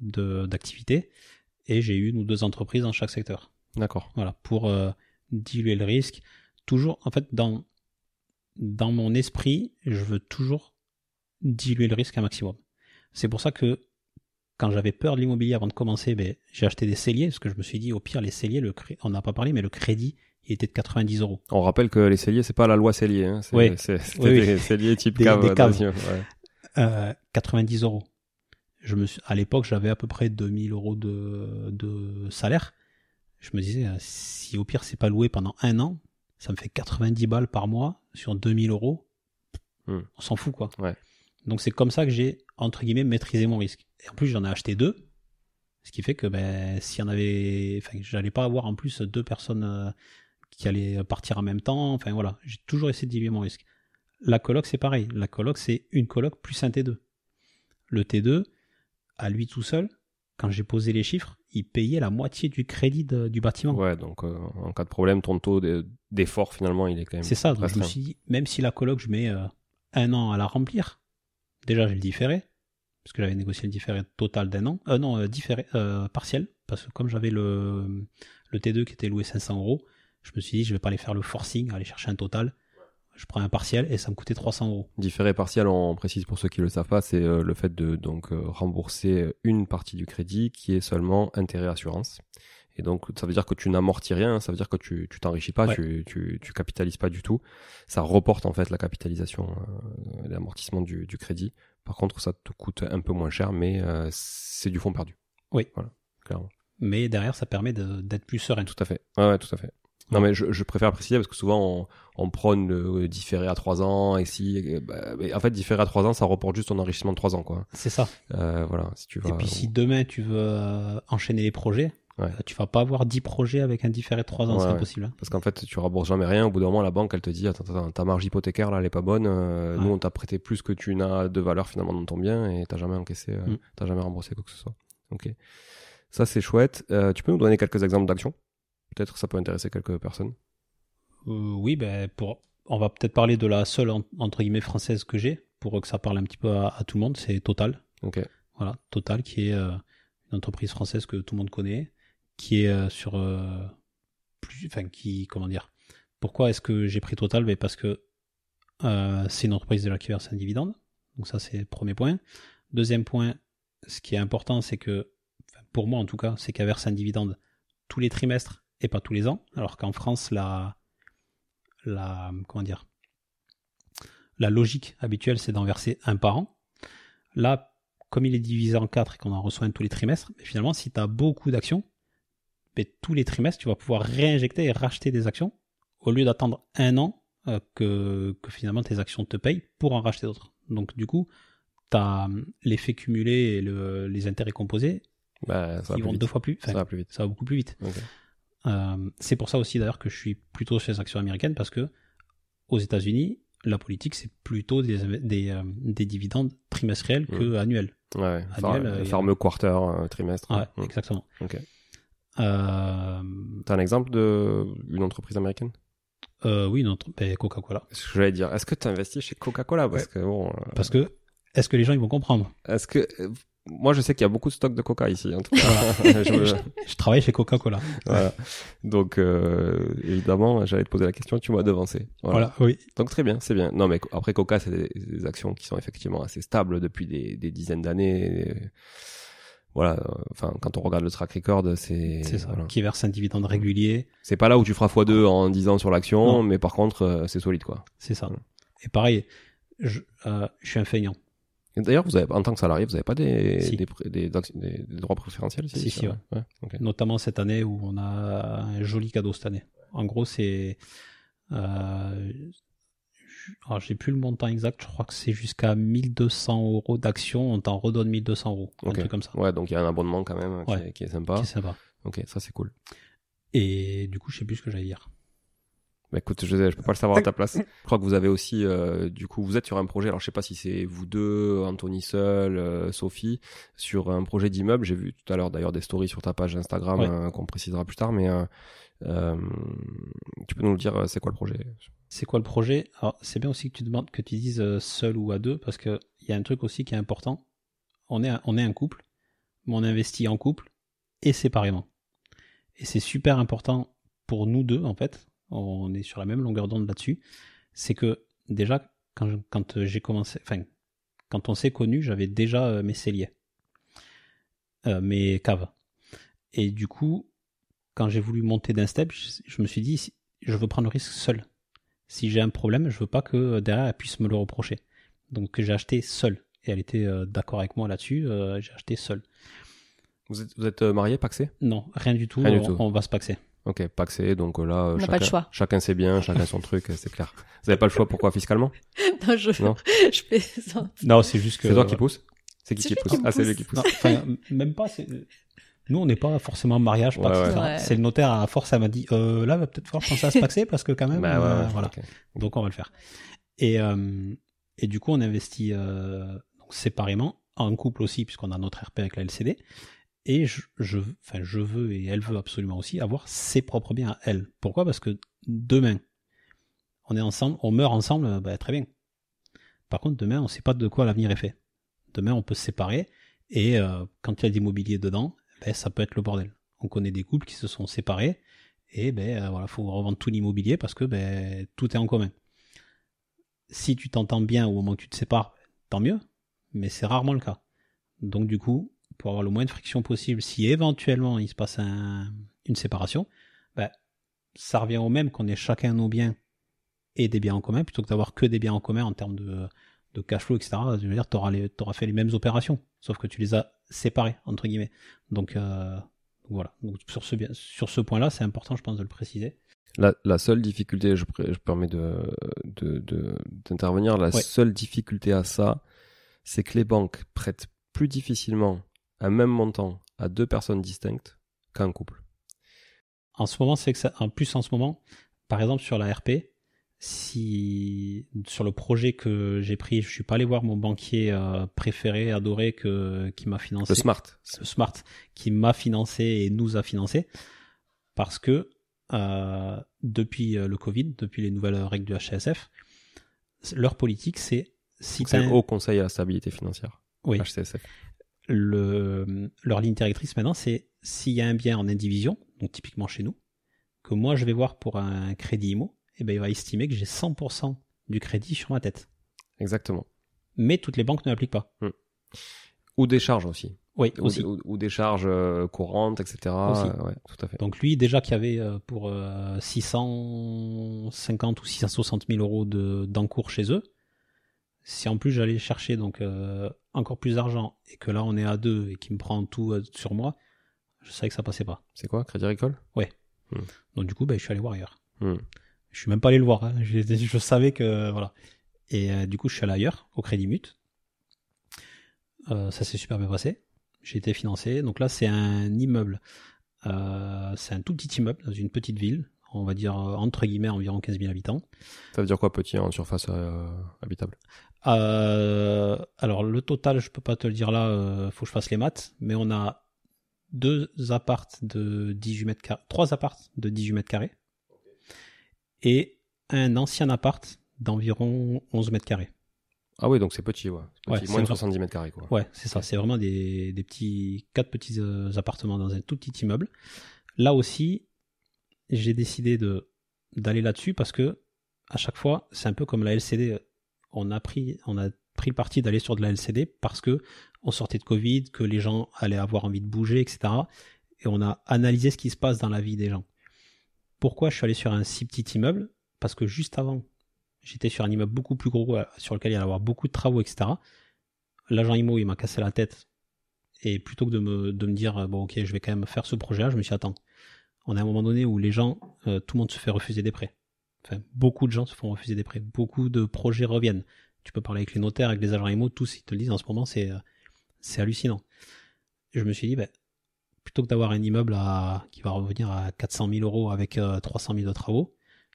de d'activité et j'ai une ou deux entreprises dans chaque secteur. D'accord. Voilà, pour euh, diluer le risque. Toujours, en fait, dans, dans mon esprit, je veux toujours diluer le risque un maximum. C'est pour ça que quand j'avais peur de l'immobilier avant de commencer, ben, j'ai acheté des celliers, parce que je me suis dit, au pire, les celliers, le cré- on n'a pas parlé, mais le crédit, il était de 90 euros. On rappelle que les celliers, c'est pas la loi cellier. Hein. C'est, Oui. Oui, oui. des celliers type Des- cave. des caves. d'Asie, ouais. Euh, 90 euros. Je me suis, à l'époque, j'avais à peu près 2000 euros de, de salaire. Je me disais, euh, si au pire, c'est pas loué pendant un an, ça me fait 90 balles par mois sur 2000 euros. Hmm. On s'en fout, quoi. Ouais. Donc, c'est comme ça que j'ai, entre guillemets, maîtrisé mon risque. Et en plus, j'en ai acheté deux. Ce qui fait que, ben, s'il y en avait, enfin, j'allais pas avoir en plus deux personnes euh, qui allaient partir en même temps. Enfin, voilà. J'ai toujours essayé de diluer mon risque. La coloc, c'est pareil. La coloc, c'est une coloc plus un T2. Le T2, à lui tout seul, quand j'ai posé les chiffres, il payait la moitié du crédit de- du bâtiment. Ouais, donc euh, en cas de problème, ton taux d'e- d'effort finalement, il est quand même. c'est ça. Donc je me suis dit, même si la coloc, je mets euh, un an à la remplir, déjà j'ai le différé, parce que j'avais négocié le différé total d'un an. Euh, non, euh, différé, partiel, parce que comme j'avais le, le T2 qui était loué 500 euros, je me suis dit, je vais pas aller faire le forcing, aller chercher un total. Je prends un partiel et ça me coûtait 300 euros. Différé partiel, on précise pour ceux qui le savent pas, c'est euh, le fait de donc euh, rembourser une partie du crédit qui est seulement intérêt assurance. Et donc ça veut dire que tu n'amortis rien, ça veut dire que tu tu t'enrichis pas, Ouais. tu, tu tu capitalises pas du tout. Ça reporte en fait la capitalisation, euh, l'amortissement du, du crédit. Par contre, ça te coûte un peu moins cher, mais euh, c'est du fonds perdu. Oui. Voilà, clairement. Mais derrière, ça permet de- d'être plus serein. Tout à fait. Ouais, ouais, tout à fait. Non, mais je, je préfère préciser parce que souvent on, on prône le différé à 3 ans et si, euh, bah, mais en fait, différé à 3 ans, ça reporte juste ton enrichissement de 3 ans, quoi. C'est ça. Euh, voilà, si tu vas. Et puis si demain tu veux euh, enchaîner les projets, Ouais. euh, tu vas pas avoir 10 projets avec un différé de 3 ans, Ouais, c'est impossible. hein. Parce qu'en fait, tu rembourses jamais rien. Au bout d'un moment, la banque, elle te dit, attends, attends, ta marge hypothécaire, là, elle est pas bonne. Euh, Ouais. Nous, on t'a prêté plus que tu n'as de valeur finalement dans ton bien et t'as jamais encaissé, euh, Mm. t'as jamais remboursé quoi que ce soit. Ok. Ça, c'est chouette. Euh, tu peux nous donner quelques exemples d'actions? Peut-être ça peut intéresser quelques personnes. Euh, oui, ben pour, on va peut-être parler de la seule en- entre guillemets française que j'ai pour que ça parle un petit peu à, à tout le monde. C'est Total. Ok. Voilà, Total qui est euh, une entreprise française que tout le monde connaît, qui est euh, sur plus, enfin qui, comment dire. Pourquoi est-ce que j'ai pris Total? Ben parce que c'est une entreprise déjà qui verse un dividende. Donc ça c'est le premier point. Deuxième point, ce qui est important, c'est que, pour moi en tout cas, c'est qu'elle verse un dividende tous les trimestres et pas tous les ans. Alors qu'en France, la, la, comment dire, la logique habituelle, c'est d'en verser un par an. Là, comme il est divisé en quatre et qu'on en reçoit un tous les trimestres, mais finalement, si tu as beaucoup d'actions, ben, tous les trimestres, tu vas pouvoir réinjecter et racheter des actions au lieu d'attendre un an euh, que, que finalement tes actions te payent pour en racheter d'autres. Donc, du coup, tu as l'effet cumulé et le- les intérêts composés Bah, ça qui vont vite. deux fois plus. Ça va plus vite. ça va beaucoup plus vite. Euh, c'est pour ça aussi d'ailleurs que je suis plutôt chez les actions américaines parce que aux États-Unis, la politique c'est plutôt des, des, euh, des dividendes trimestriels que annuels. Ouais. Annuel, euh, fameux quarter, euh, trimestre. Ouais, Mm. exactement. Ok. T'as un exemple de une entreprise américaine? Oui, notre, ben, Coca-Cola. Ce que j'allais dire, est-ce que tu investis chez Coca-Cola? Parce que bon, Parce que est-ce que les gens ils vont comprendre? est-ce que moi, je sais qu'il y a beaucoup de stock de coca ici. En tout cas, je, je, travaille chez Coca-Cola. Voilà. Donc, euh, évidemment, j'allais te poser la question, tu m'as devancé. Voilà. oui. Donc, très bien, c'est bien. Non, mais après, Coca, c'est des, des, actions qui sont effectivement assez stables depuis des, des dizaines d'années. Voilà. Enfin, quand on regarde le track record, c'est. C'est ça. Voilà. Qui verse un dividende régulier. C'est pas là où tu feras x2 en 10 ans sur l'action, mais par contre, euh, c'est solide, quoi. C'est ça. Et pareil, je, euh, je suis un feignant. D'ailleurs, vous avez, en tant que salarié, vous n'avez pas des, Si. des, des, des- des- des droits préférentiels Si, si, ça ouais. ouais. ok. Notamment cette année où on a un joli cadeau cette année. En gros, c'est. Euh, alors, j'ai plus le montant exact, je crois que c'est jusqu'à 1200 euros d'action, on t'en redonne 1200 euros. Un truc comme ça. Ouais, donc il y a un abonnement quand même qui, Ouais. est, qui est sympa. Sympa. Ok, ça c'est cool. Et du coup, je sais plus ce que j'allais dire. Bah écoute, je, je peux pas le savoir à ta place. Je crois que vous avez aussi, euh, du coup, vous êtes sur un projet. Alors je sais pas si c'est vous deux, Anthony seul, euh, Sophie, sur un projet d'immeuble. J'ai vu tout à l'heure d'ailleurs des stories sur ta page Instagram Ouais. euh, qu'on précisera plus tard. Mais euh, euh, tu peux nous le dire, c'est quoi le projet? C'est quoi le projet? Alors, c'est bien aussi que tu demandes que tu dises seul ou à deux, parce que il y a un truc aussi qui est important. On est un, on est un couple, mais on investit en couple et séparément. Et c'est super important pour nous deux, en fait. On est sur la même longueur d'onde là-dessus. C'est que déjà, quand, quand j'ai commencé, enfin, quand on s'est connus, j'avais déjà euh, mes celliers, euh, mes caves. Et du coup, quand j'ai voulu monter d'un step, je, je me suis dit, je veux prendre le risque seul si j'ai un problème, je veux pas que euh, derrière elle puisse me le reprocher. Donc j'ai acheté seul. Et elle était euh, d'accord avec moi là-dessus, euh, j'ai acheté seul. Vous êtes, vous êtes euh, mariés, paxés Non, rien du tout, Rien du on, tout. on va se paxer. Ok, paxés, donc euh, là, euh, On chacun, pas le choix. chacun ses biens, chacun son truc, euh, c'est clair. Vous avez pas le choix, pourquoi fiscalement? Non, je, Non. je plaisante. Non, c'est juste que... C'est toi qui pousse? C'est qui qui lui pousse? Qui Ah, c'est pousse. lui qui pousse. Non, m- même pas... c'est- Nous, on n'est pas forcément en mariage, Ouais. C'est le notaire, à force, elle m'a dit, euh, là, va peut-être falloir penser à se paxer, parce que quand même, Bah ouais, euh, ouais, voilà. Donc on va le faire. Et, euh, et du coup, on investit euh, séparément, en couple aussi, puisqu'on a notre RP avec la LCD. Et je, veux, et elle veut absolument aussi, avoir ses propres biens à elle. Pourquoi? Parce que demain, on est ensemble, on meurt ensemble, bah, très bien. Par contre, demain, on ne sait pas de quoi l'avenir est fait. Demain, on peut se séparer, et euh, quand il y a de l'immobilier dedans, ben, ça peut être le bordel. On connaît des couples qui se sont séparés, et ben euh, voilà, faut revendre tout l'immobilier parce que ben tout est en commun. Si tu t'entends bien au moment où tu te sépares, tant mieux, mais c'est rarement le cas. Donc du coup, pour avoir le moins de friction possible, si éventuellement il se passe un- une séparation, ben, ça revient au même qu'on ait chacun nos biens et des biens en commun, plutôt que d'avoir que des biens en commun en termes de, de cash flow, etc. Je veux dire, tu auras, fait les mêmes opérations, sauf que tu les as séparées, entre guillemets. Donc euh, voilà. Donc, sur ce, bien- sur ce point-là, c'est important, je pense, de le préciser. La, la seule difficulté, je, je permets de, de, de- d'intervenir, la Ouais. seule difficulté à ça, c'est que les banques prêtent plus difficilement un même montant à deux personnes distinctes qu'à un couple. En ce moment, c'est que ça, en plus en ce moment, par exemple sur la RP, si sur le projet que j'ai pris, je suis pas allé voir mon banquier euh, préféré, adoré, que qui m'a financé, Le smart. le Smart, qui m'a financé et nous a financé, parce que euh, depuis euh, le Covid, depuis les nouvelles règles du HCSF, leur politique c'est si C'est un- Haut Conseil à la stabilité financière. oui, HCSF. Le, leur ligne directrice maintenant, c'est s'il y a un bien en indivision, donc typiquement chez nous, que moi je vais voir pour un crédit IMO, et ben il va estimer que j'ai 100% du crédit sur ma tête. Exactement. Mais toutes les banques ne l'appliquent pas. Ou des charges aussi. Oui, Ou, aussi. ou- ou des charges euh, courantes, etc. Aussi. Euh, ouais, tout à fait. Donc lui, déjà qu'il y avait euh, pour euh, 650 ou 660 000 euros de- d'encours chez eux, si en plus j'allais chercher donc euh, encore plus d'argent et que là on est à deux et qu'il me prend tout euh, sur moi, je savais que ça passait pas. C'est quoi Crédit Agricole? Donc du coup, ben, je suis allé voir ailleurs. Hmm. Je suis même pas allé le voir. hein. Je, je savais que voilà. Et euh, du coup, je suis allé ailleurs, au Crédit Mut. Ça s'est super bien passé. J'ai été financé. Donc là, c'est un immeuble. C'est un tout petit immeuble dans une petite ville. On va dire euh, entre guillemets environ 15 000 habitants. Ça veut dire quoi petit en surface euh, habitable? Euh, alors le total, je peux pas te le dire là. euh, faut que je fasse les maths. Mais on a deux appartes de 18 mètres carrés, trois appartes de 18 mètres carrés et un ancien appart d'environ 11 mètres carrés. Ah oui, donc c'est petit, ouais. Ouais, moins de vrai. 70 mètres carrés, quoi. Ouais, c'est ça. C'est vraiment des, des petits, quatre petits appartements dans un tout petit immeuble. Là aussi, j'ai décidé d'aller là-dessus parce que à chaque fois, c'est un peu comme la LCD. On a pris, parti d'aller sur de la LCD parce que on sortait de Covid, que les gens allaient avoir envie de bouger, etc. Et on a analysé ce qui se passe dans la vie des gens. Pourquoi je suis allé sur un si petit immeuble? Parce que juste avant, j'étais sur un immeuble beaucoup plus gros euh, sur lequel il y allait avoir beaucoup de travaux, etc l'agent IMO il m'a cassé la tête et plutôt que de me, dire euh, bon ok je vais quand même faire ce projet là je me suis dit, on est à un moment donné où les gens euh, tout le monde se fait refuser des prêts. Beaucoup de gens se font refuser des prêts. Beaucoup de projets reviennent. Tu peux parler avec les notaires avec les agents IMO tous ils te le disent en ce moment c'est euh, hallucinant. Je me suis dit ben, plutôt que d'avoir un immeuble qui va revenir à 400 000 euros avec euh, 300 000 de travaux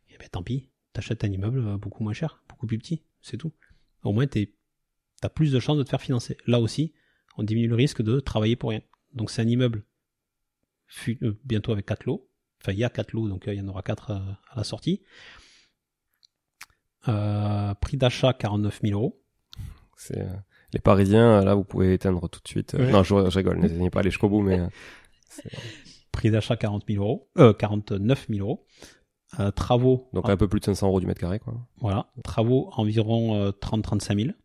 eh ben tant pis. T'achètes un immeuble euh, beaucoup moins cher beaucoup plus petit c'est tout. Au moins t'as plus de chances de te faire financer. Là aussi, on diminue le risque de travailler pour rien. Donc c'est un immeuble euh, bientôt avec 4 lots. Enfin, il y a 4 lots, donc euh, il y en aura 4 à la sortie. Euh, prix d'achat 49 000 euros. C'est euh, les Parisiens, là, vous pouvez éteindre tout de suite. Euh, Ouais. Non, je, je rigole, n'essayez pas à aller jusqu'au bout, mais euh, Prix d'achat 40 000 euros. Euh, 49 000 euros. Euh, travaux. donc un peu plus de 500 euros du mètre carré, quoi. Voilà. Travaux environ euh, 30-35 000.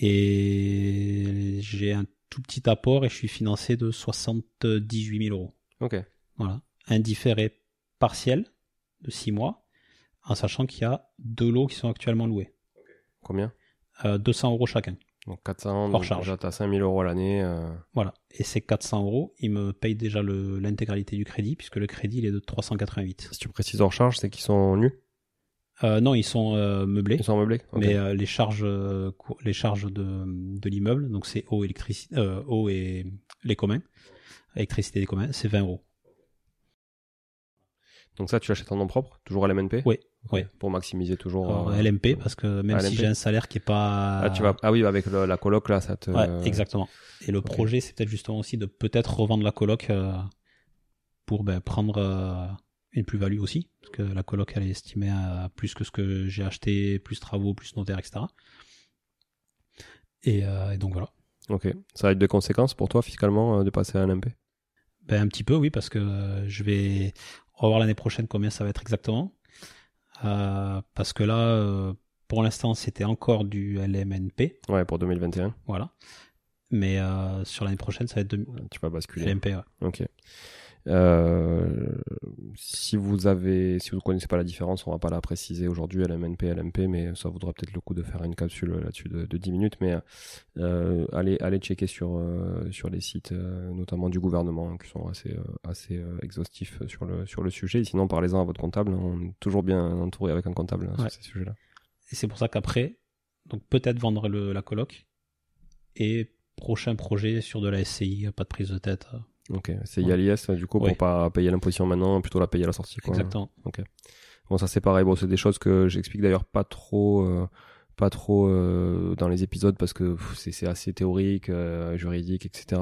Et j'ai un tout petit apport et je suis financé de 78 000 euros. Ok. Voilà. Un différé partiel de 6 mois, en sachant qu'il y a deux lots qui sont actuellement loués. Combien? Euh, 200 euros chacun. Donc 400, Hors charge. déjà t'as 5000 euros à l'année. euh, Voilà. Et ces 400 euros, ils me payent déjà l'intégralité du crédit, puisque le crédit, il est de 388. Si tu précises hors charge, c'est qu'ils sont nus? Euh, non, ils sont euh, meublés. Ils sont meublés. Mais euh, les charges, euh, les charges de, de l'immeuble, donc c'est eau, électricité, euh, eau et les communs, électricité des communs, c'est 20 euros. Donc ça, tu l'achètes en nom propre Toujours à l'MNP Oui, oui. Pour maximiser toujours. Alors, LMP, parce que même si j'ai un salaire qui est pas... Ah, tu vas... ah oui, avec le- la coloc, là, ça te. Ouais, exactement. Et le projet, c'est peut-être justement aussi de peut-être revendre la coloc euh, pour ben, prendre euh, une plus-value aussi, parce que la coloc, elle est estimée à plus que ce que j'ai acheté, plus travaux, plus notaire, etc. Et, euh, et donc voilà. Ok. Ça va être des conséquences pour toi, fiscalement, euh, de passer à l'MP Ben, un petit peu, oui, parce que euh, je vais on va voir l'année prochaine combien ça va être exactement. Euh, parce que là, pour l'instant, c'était encore du LMNP, Ouais, pour 2021. voilà. Mais euh, sur l'année prochaine, ça va être de Tu vas basculer. LMP, ouais. Ok. Euh, si vous avez, si vous ne connaissez pas la différence, on va pas la préciser aujourd'hui, LMNP, LMP, mais ça vaudra peut-être le coup de faire une capsule là-dessus de, de 10 minutes. Mais euh, allez, allez checker sur euh, sur les sites, notamment du gouvernement, qui sont assez assez exhaustifs sur le sur le sujet. Sinon, parlez-en à votre comptable. On est toujours bien entouré avec un comptable hein, Ouais. sur ces sujets-là. Et c'est pour ça qu'après, donc peut-être vendre le, la coloc et prochain projet sur de la SCI, pas de prise de tête. Ok. C'est Ouais. IALIS du coup pour pas payer l'imposition maintenant, plutôt la payer à la sortie. Quoi. Exactement. Bon, ça c'est pareil. Bon, c'est des choses que j'explique d'ailleurs pas trop, euh, pas trop euh, dans les épisodes parce que c'est assez théorique, euh, juridique, etc.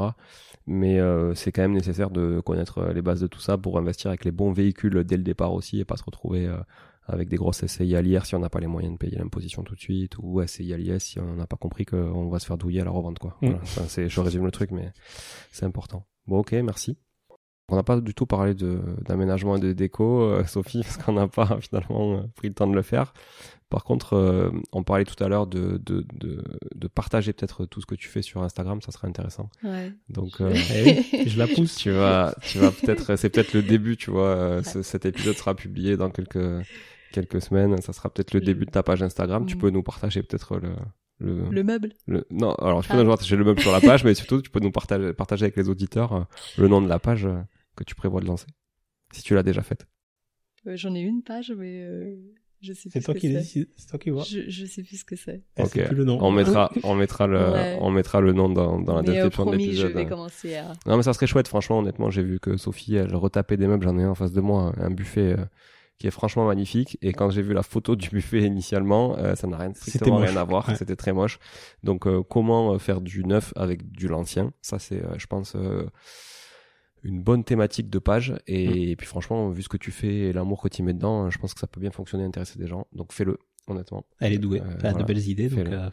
Mais euh, c'est quand même nécessaire de connaître euh, les bases de tout ça pour investir avec les bons véhicules dès le départ aussi et pas se retrouver euh, avec des grosses SCI à l'IR si on n'a pas les moyens de payer l'imposition tout de suite ou SCI à l'IS si on n'a pas compris qu'on va se faire douiller à la revente quoi. Mm. Voilà, je résume le truc mais c'est important. Bon ok, merci. On n'a pas du tout parlé de, d'aménagement et de déco, euh, Sophie, parce qu'on n'a pas finalement euh, pris le temps de le faire. Par contre, euh, on parlait tout à l'heure de, de, de, de partager peut-être tout ce que tu fais sur Instagram, ça serait intéressant. Ouais. Donc, euh, Eh je la pousse. tu vas, tu vas peut-être, c'est peut-être le début, tu vois. ce- cet épisode sera publié dans quelques quelques semaines. Ça sera peut-être le début de ta page Instagram. Tu peux nous partager peut-être le, le, Le meuble. le- non. Alors, je peux Ah. nous partager le meuble sur la page, mais surtout, tu peux nous partager, partager avec les auditeurs euh, le nom de la page euh, que tu prévois de lancer, si tu l'as déjà faite. Euh, J'en ai une page, mais euh, je sais plus C'est ce toi que qui c'est. décide, c'est toi qui vois. Je, je sais plus ce que c'est. Eh, c'est Ok. plus le nom. On mettra, on mettra le, Ouais. on mettra le nom dans, dans la mais description de promis, je l'épisode. vais commencer à. Non mais ça serait chouette franchement honnêtement j'ai vu que Sophie elle retapait des meubles j'en ai un en face de moi un buffet euh, qui est franchement magnifique et quand j'ai vu la photo du buffet initialement euh, ça n'a rien strictement rien à voir Ouais. c'était très moche donc euh, comment euh, faire du neuf avec du l'ancien? Ça c'est euh, je pense euh, une bonne thématique de page et, Mm. et puis franchement vu ce que tu fais et l'amour que tu mets dedans je pense que ça peut bien fonctionner intéresser des gens donc fais-le honnêtement. Elle est douée. Euh, Elle a voilà. de belles idées, donc euh,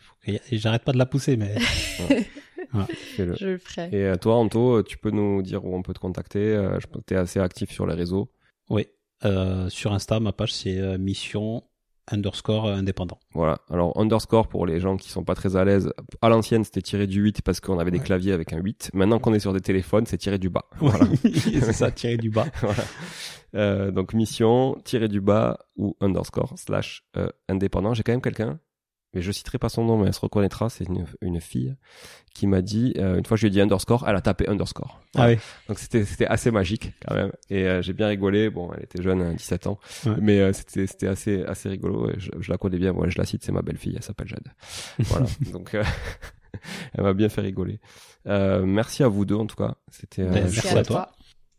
j'arrête pas de la pousser, mais. Je le ferai. Et toi, Anto, tu peux nous dire où on peut te contacter Je pense que tu es assez actif sur les réseaux. oui. Euh, sur Insta, ma page c'est euh, mission underscore indépendant. Voilà. Alors, underscore pour les gens qui sont pas très à l'aise. À l'ancienne, c'était tiré du 8 parce qu'on avait des Ouais. claviers avec un 8. Maintenant qu'on est sur des téléphones, c'est tiré du bas. Voilà. c'est ça, tiré du bas. voilà. Euh, donc, mission, tiré du bas ou underscore slash euh, indépendant. J'ai quand même quelqu'un, mais je citerai pas son nom, mais elle se reconnaîtra. C'est une, une fille qui m'a dit, euh, une fois je lui ai dit underscore, elle a tapé underscore. Ah oui. Donc c'était c'était assez magique quand même et euh, j'ai bien rigolé. Bon, elle était jeune, hein, 17 ans, Ouais. mais euh, c'était c'était assez assez rigolo. je, je la connais bien. Moi, je la cite, c'est ma belle-fille. Elle s'appelle Jade. Voilà. Donc euh, elle m'a bien fait rigoler. Euh, merci à vous deux en tout cas. C'était. euh, Ben, Merci merci à à toi.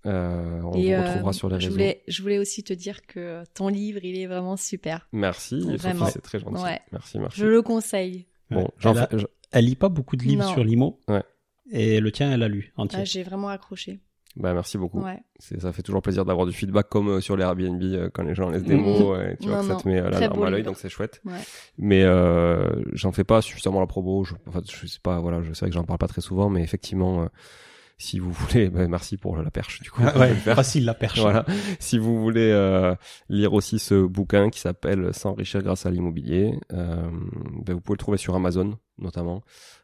Euh, on Et vous euh, retrouvera sur les je réseaux. voulais, je voulais aussi te dire que ton livre, il est vraiment super. Merci, Vraiment. c'est très gentil. Ouais. Merci, merci. Je le conseille. Bon, elle, a- je- elle lit pas beaucoup de livres Non. sur l'IMO. Ouais. Et le tien, elle a lu entier. Ah, J'ai vraiment accroché. bah, merci beaucoup. Ouais. C'est, ça fait toujours plaisir d'avoir du feedback comme euh, sur les Airbnb euh, quand les gens laissent des mots et tu vois Non, que ça te met euh, la larme à l'œil donc c'est chouette. Ouais. Mais euh, j'en fais pas suffisamment la promo. Je, enfin, je sais pas. Voilà, je sais que j'en parle pas très souvent, mais effectivement, euh, si vous voulez, ben, merci pour la perche du coup. Ah ouais, facile la perche. Voilà. Si vous voulez euh, lire aussi ce bouquin qui s'appelle S'enrichir grâce à l'immobilier, euh, ben, vous pouvez le trouver sur Amazon notamment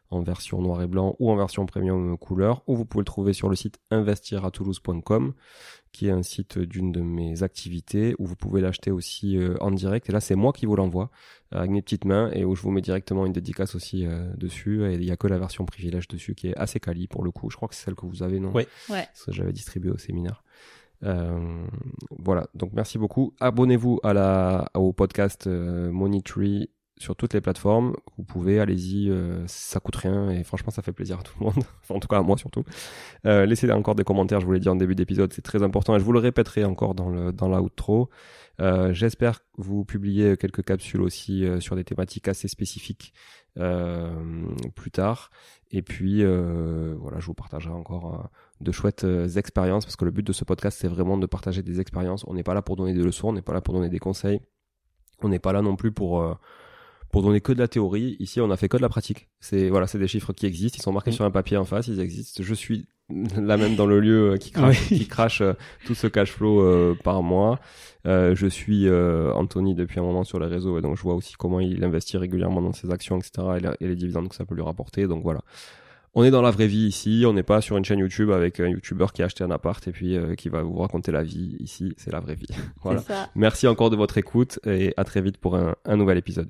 en version noir et blanc ou en version premium couleur, ou vous pouvez le trouver sur le site investiratoulouse.com qui est un site d'une de mes activités où vous pouvez l'acheter aussi euh, en direct. Et là, c'est moi qui vous l'envoie euh, avec mes petites mains et où je vous mets directement une dédicace aussi euh, dessus. Et il y a que la version privilège dessus qui est assez quali pour le coup. Je crois que c'est celle que vous avez, non? Oui. Ouais. ce que j'avais distribué au séminaire. Euh, voilà, donc merci beaucoup. Abonnez-vous à la, au podcast euh, Tree sur toutes les plateformes. Vous pouvez, allez-y, euh, ça coûte rien et franchement ça fait plaisir à tout le monde. en tout cas à moi surtout. Euh, laissez encore des commentaires, je vous l'ai dit en début d'épisode, c'est très important et je vous le répéterai encore dans le dans l'outro. Euh, J'espère que vous publiez quelques capsules aussi euh, sur des thématiques assez spécifiques euh, plus tard. Et puis voilà, je vous partagerai encore de chouettes expériences parce que le but de ce podcast c'est vraiment de partager des expériences. On n'est pas là pour donner des leçons, on n'est pas là pour donner des conseils, on n'est pas là non plus pour pour donner que de la théorie. Ici, on a fait que de la pratique. C'est voilà, c'est des chiffres qui existent, ils sont marqués Mm. sur un papier en face, ils existent. Je suis là même dans le lieu euh, qui crache, Oui. qui crache euh, tout ce cash flow euh, par mois. Euh, je suis euh, Anthony depuis un moment sur les réseaux et donc je vois aussi comment il investit régulièrement dans ses actions, etc. et, la- et les dividendes que ça peut lui rapporter. Donc voilà. On est dans la vraie vie ici, on n'est pas sur une chaîne YouTube avec un YouTuber qui a acheté un appart et puis euh, qui va vous raconter la vie. Ici, c'est la vraie vie. voilà. Ça. Merci encore de votre écoute et à très vite pour un, un nouvel épisode.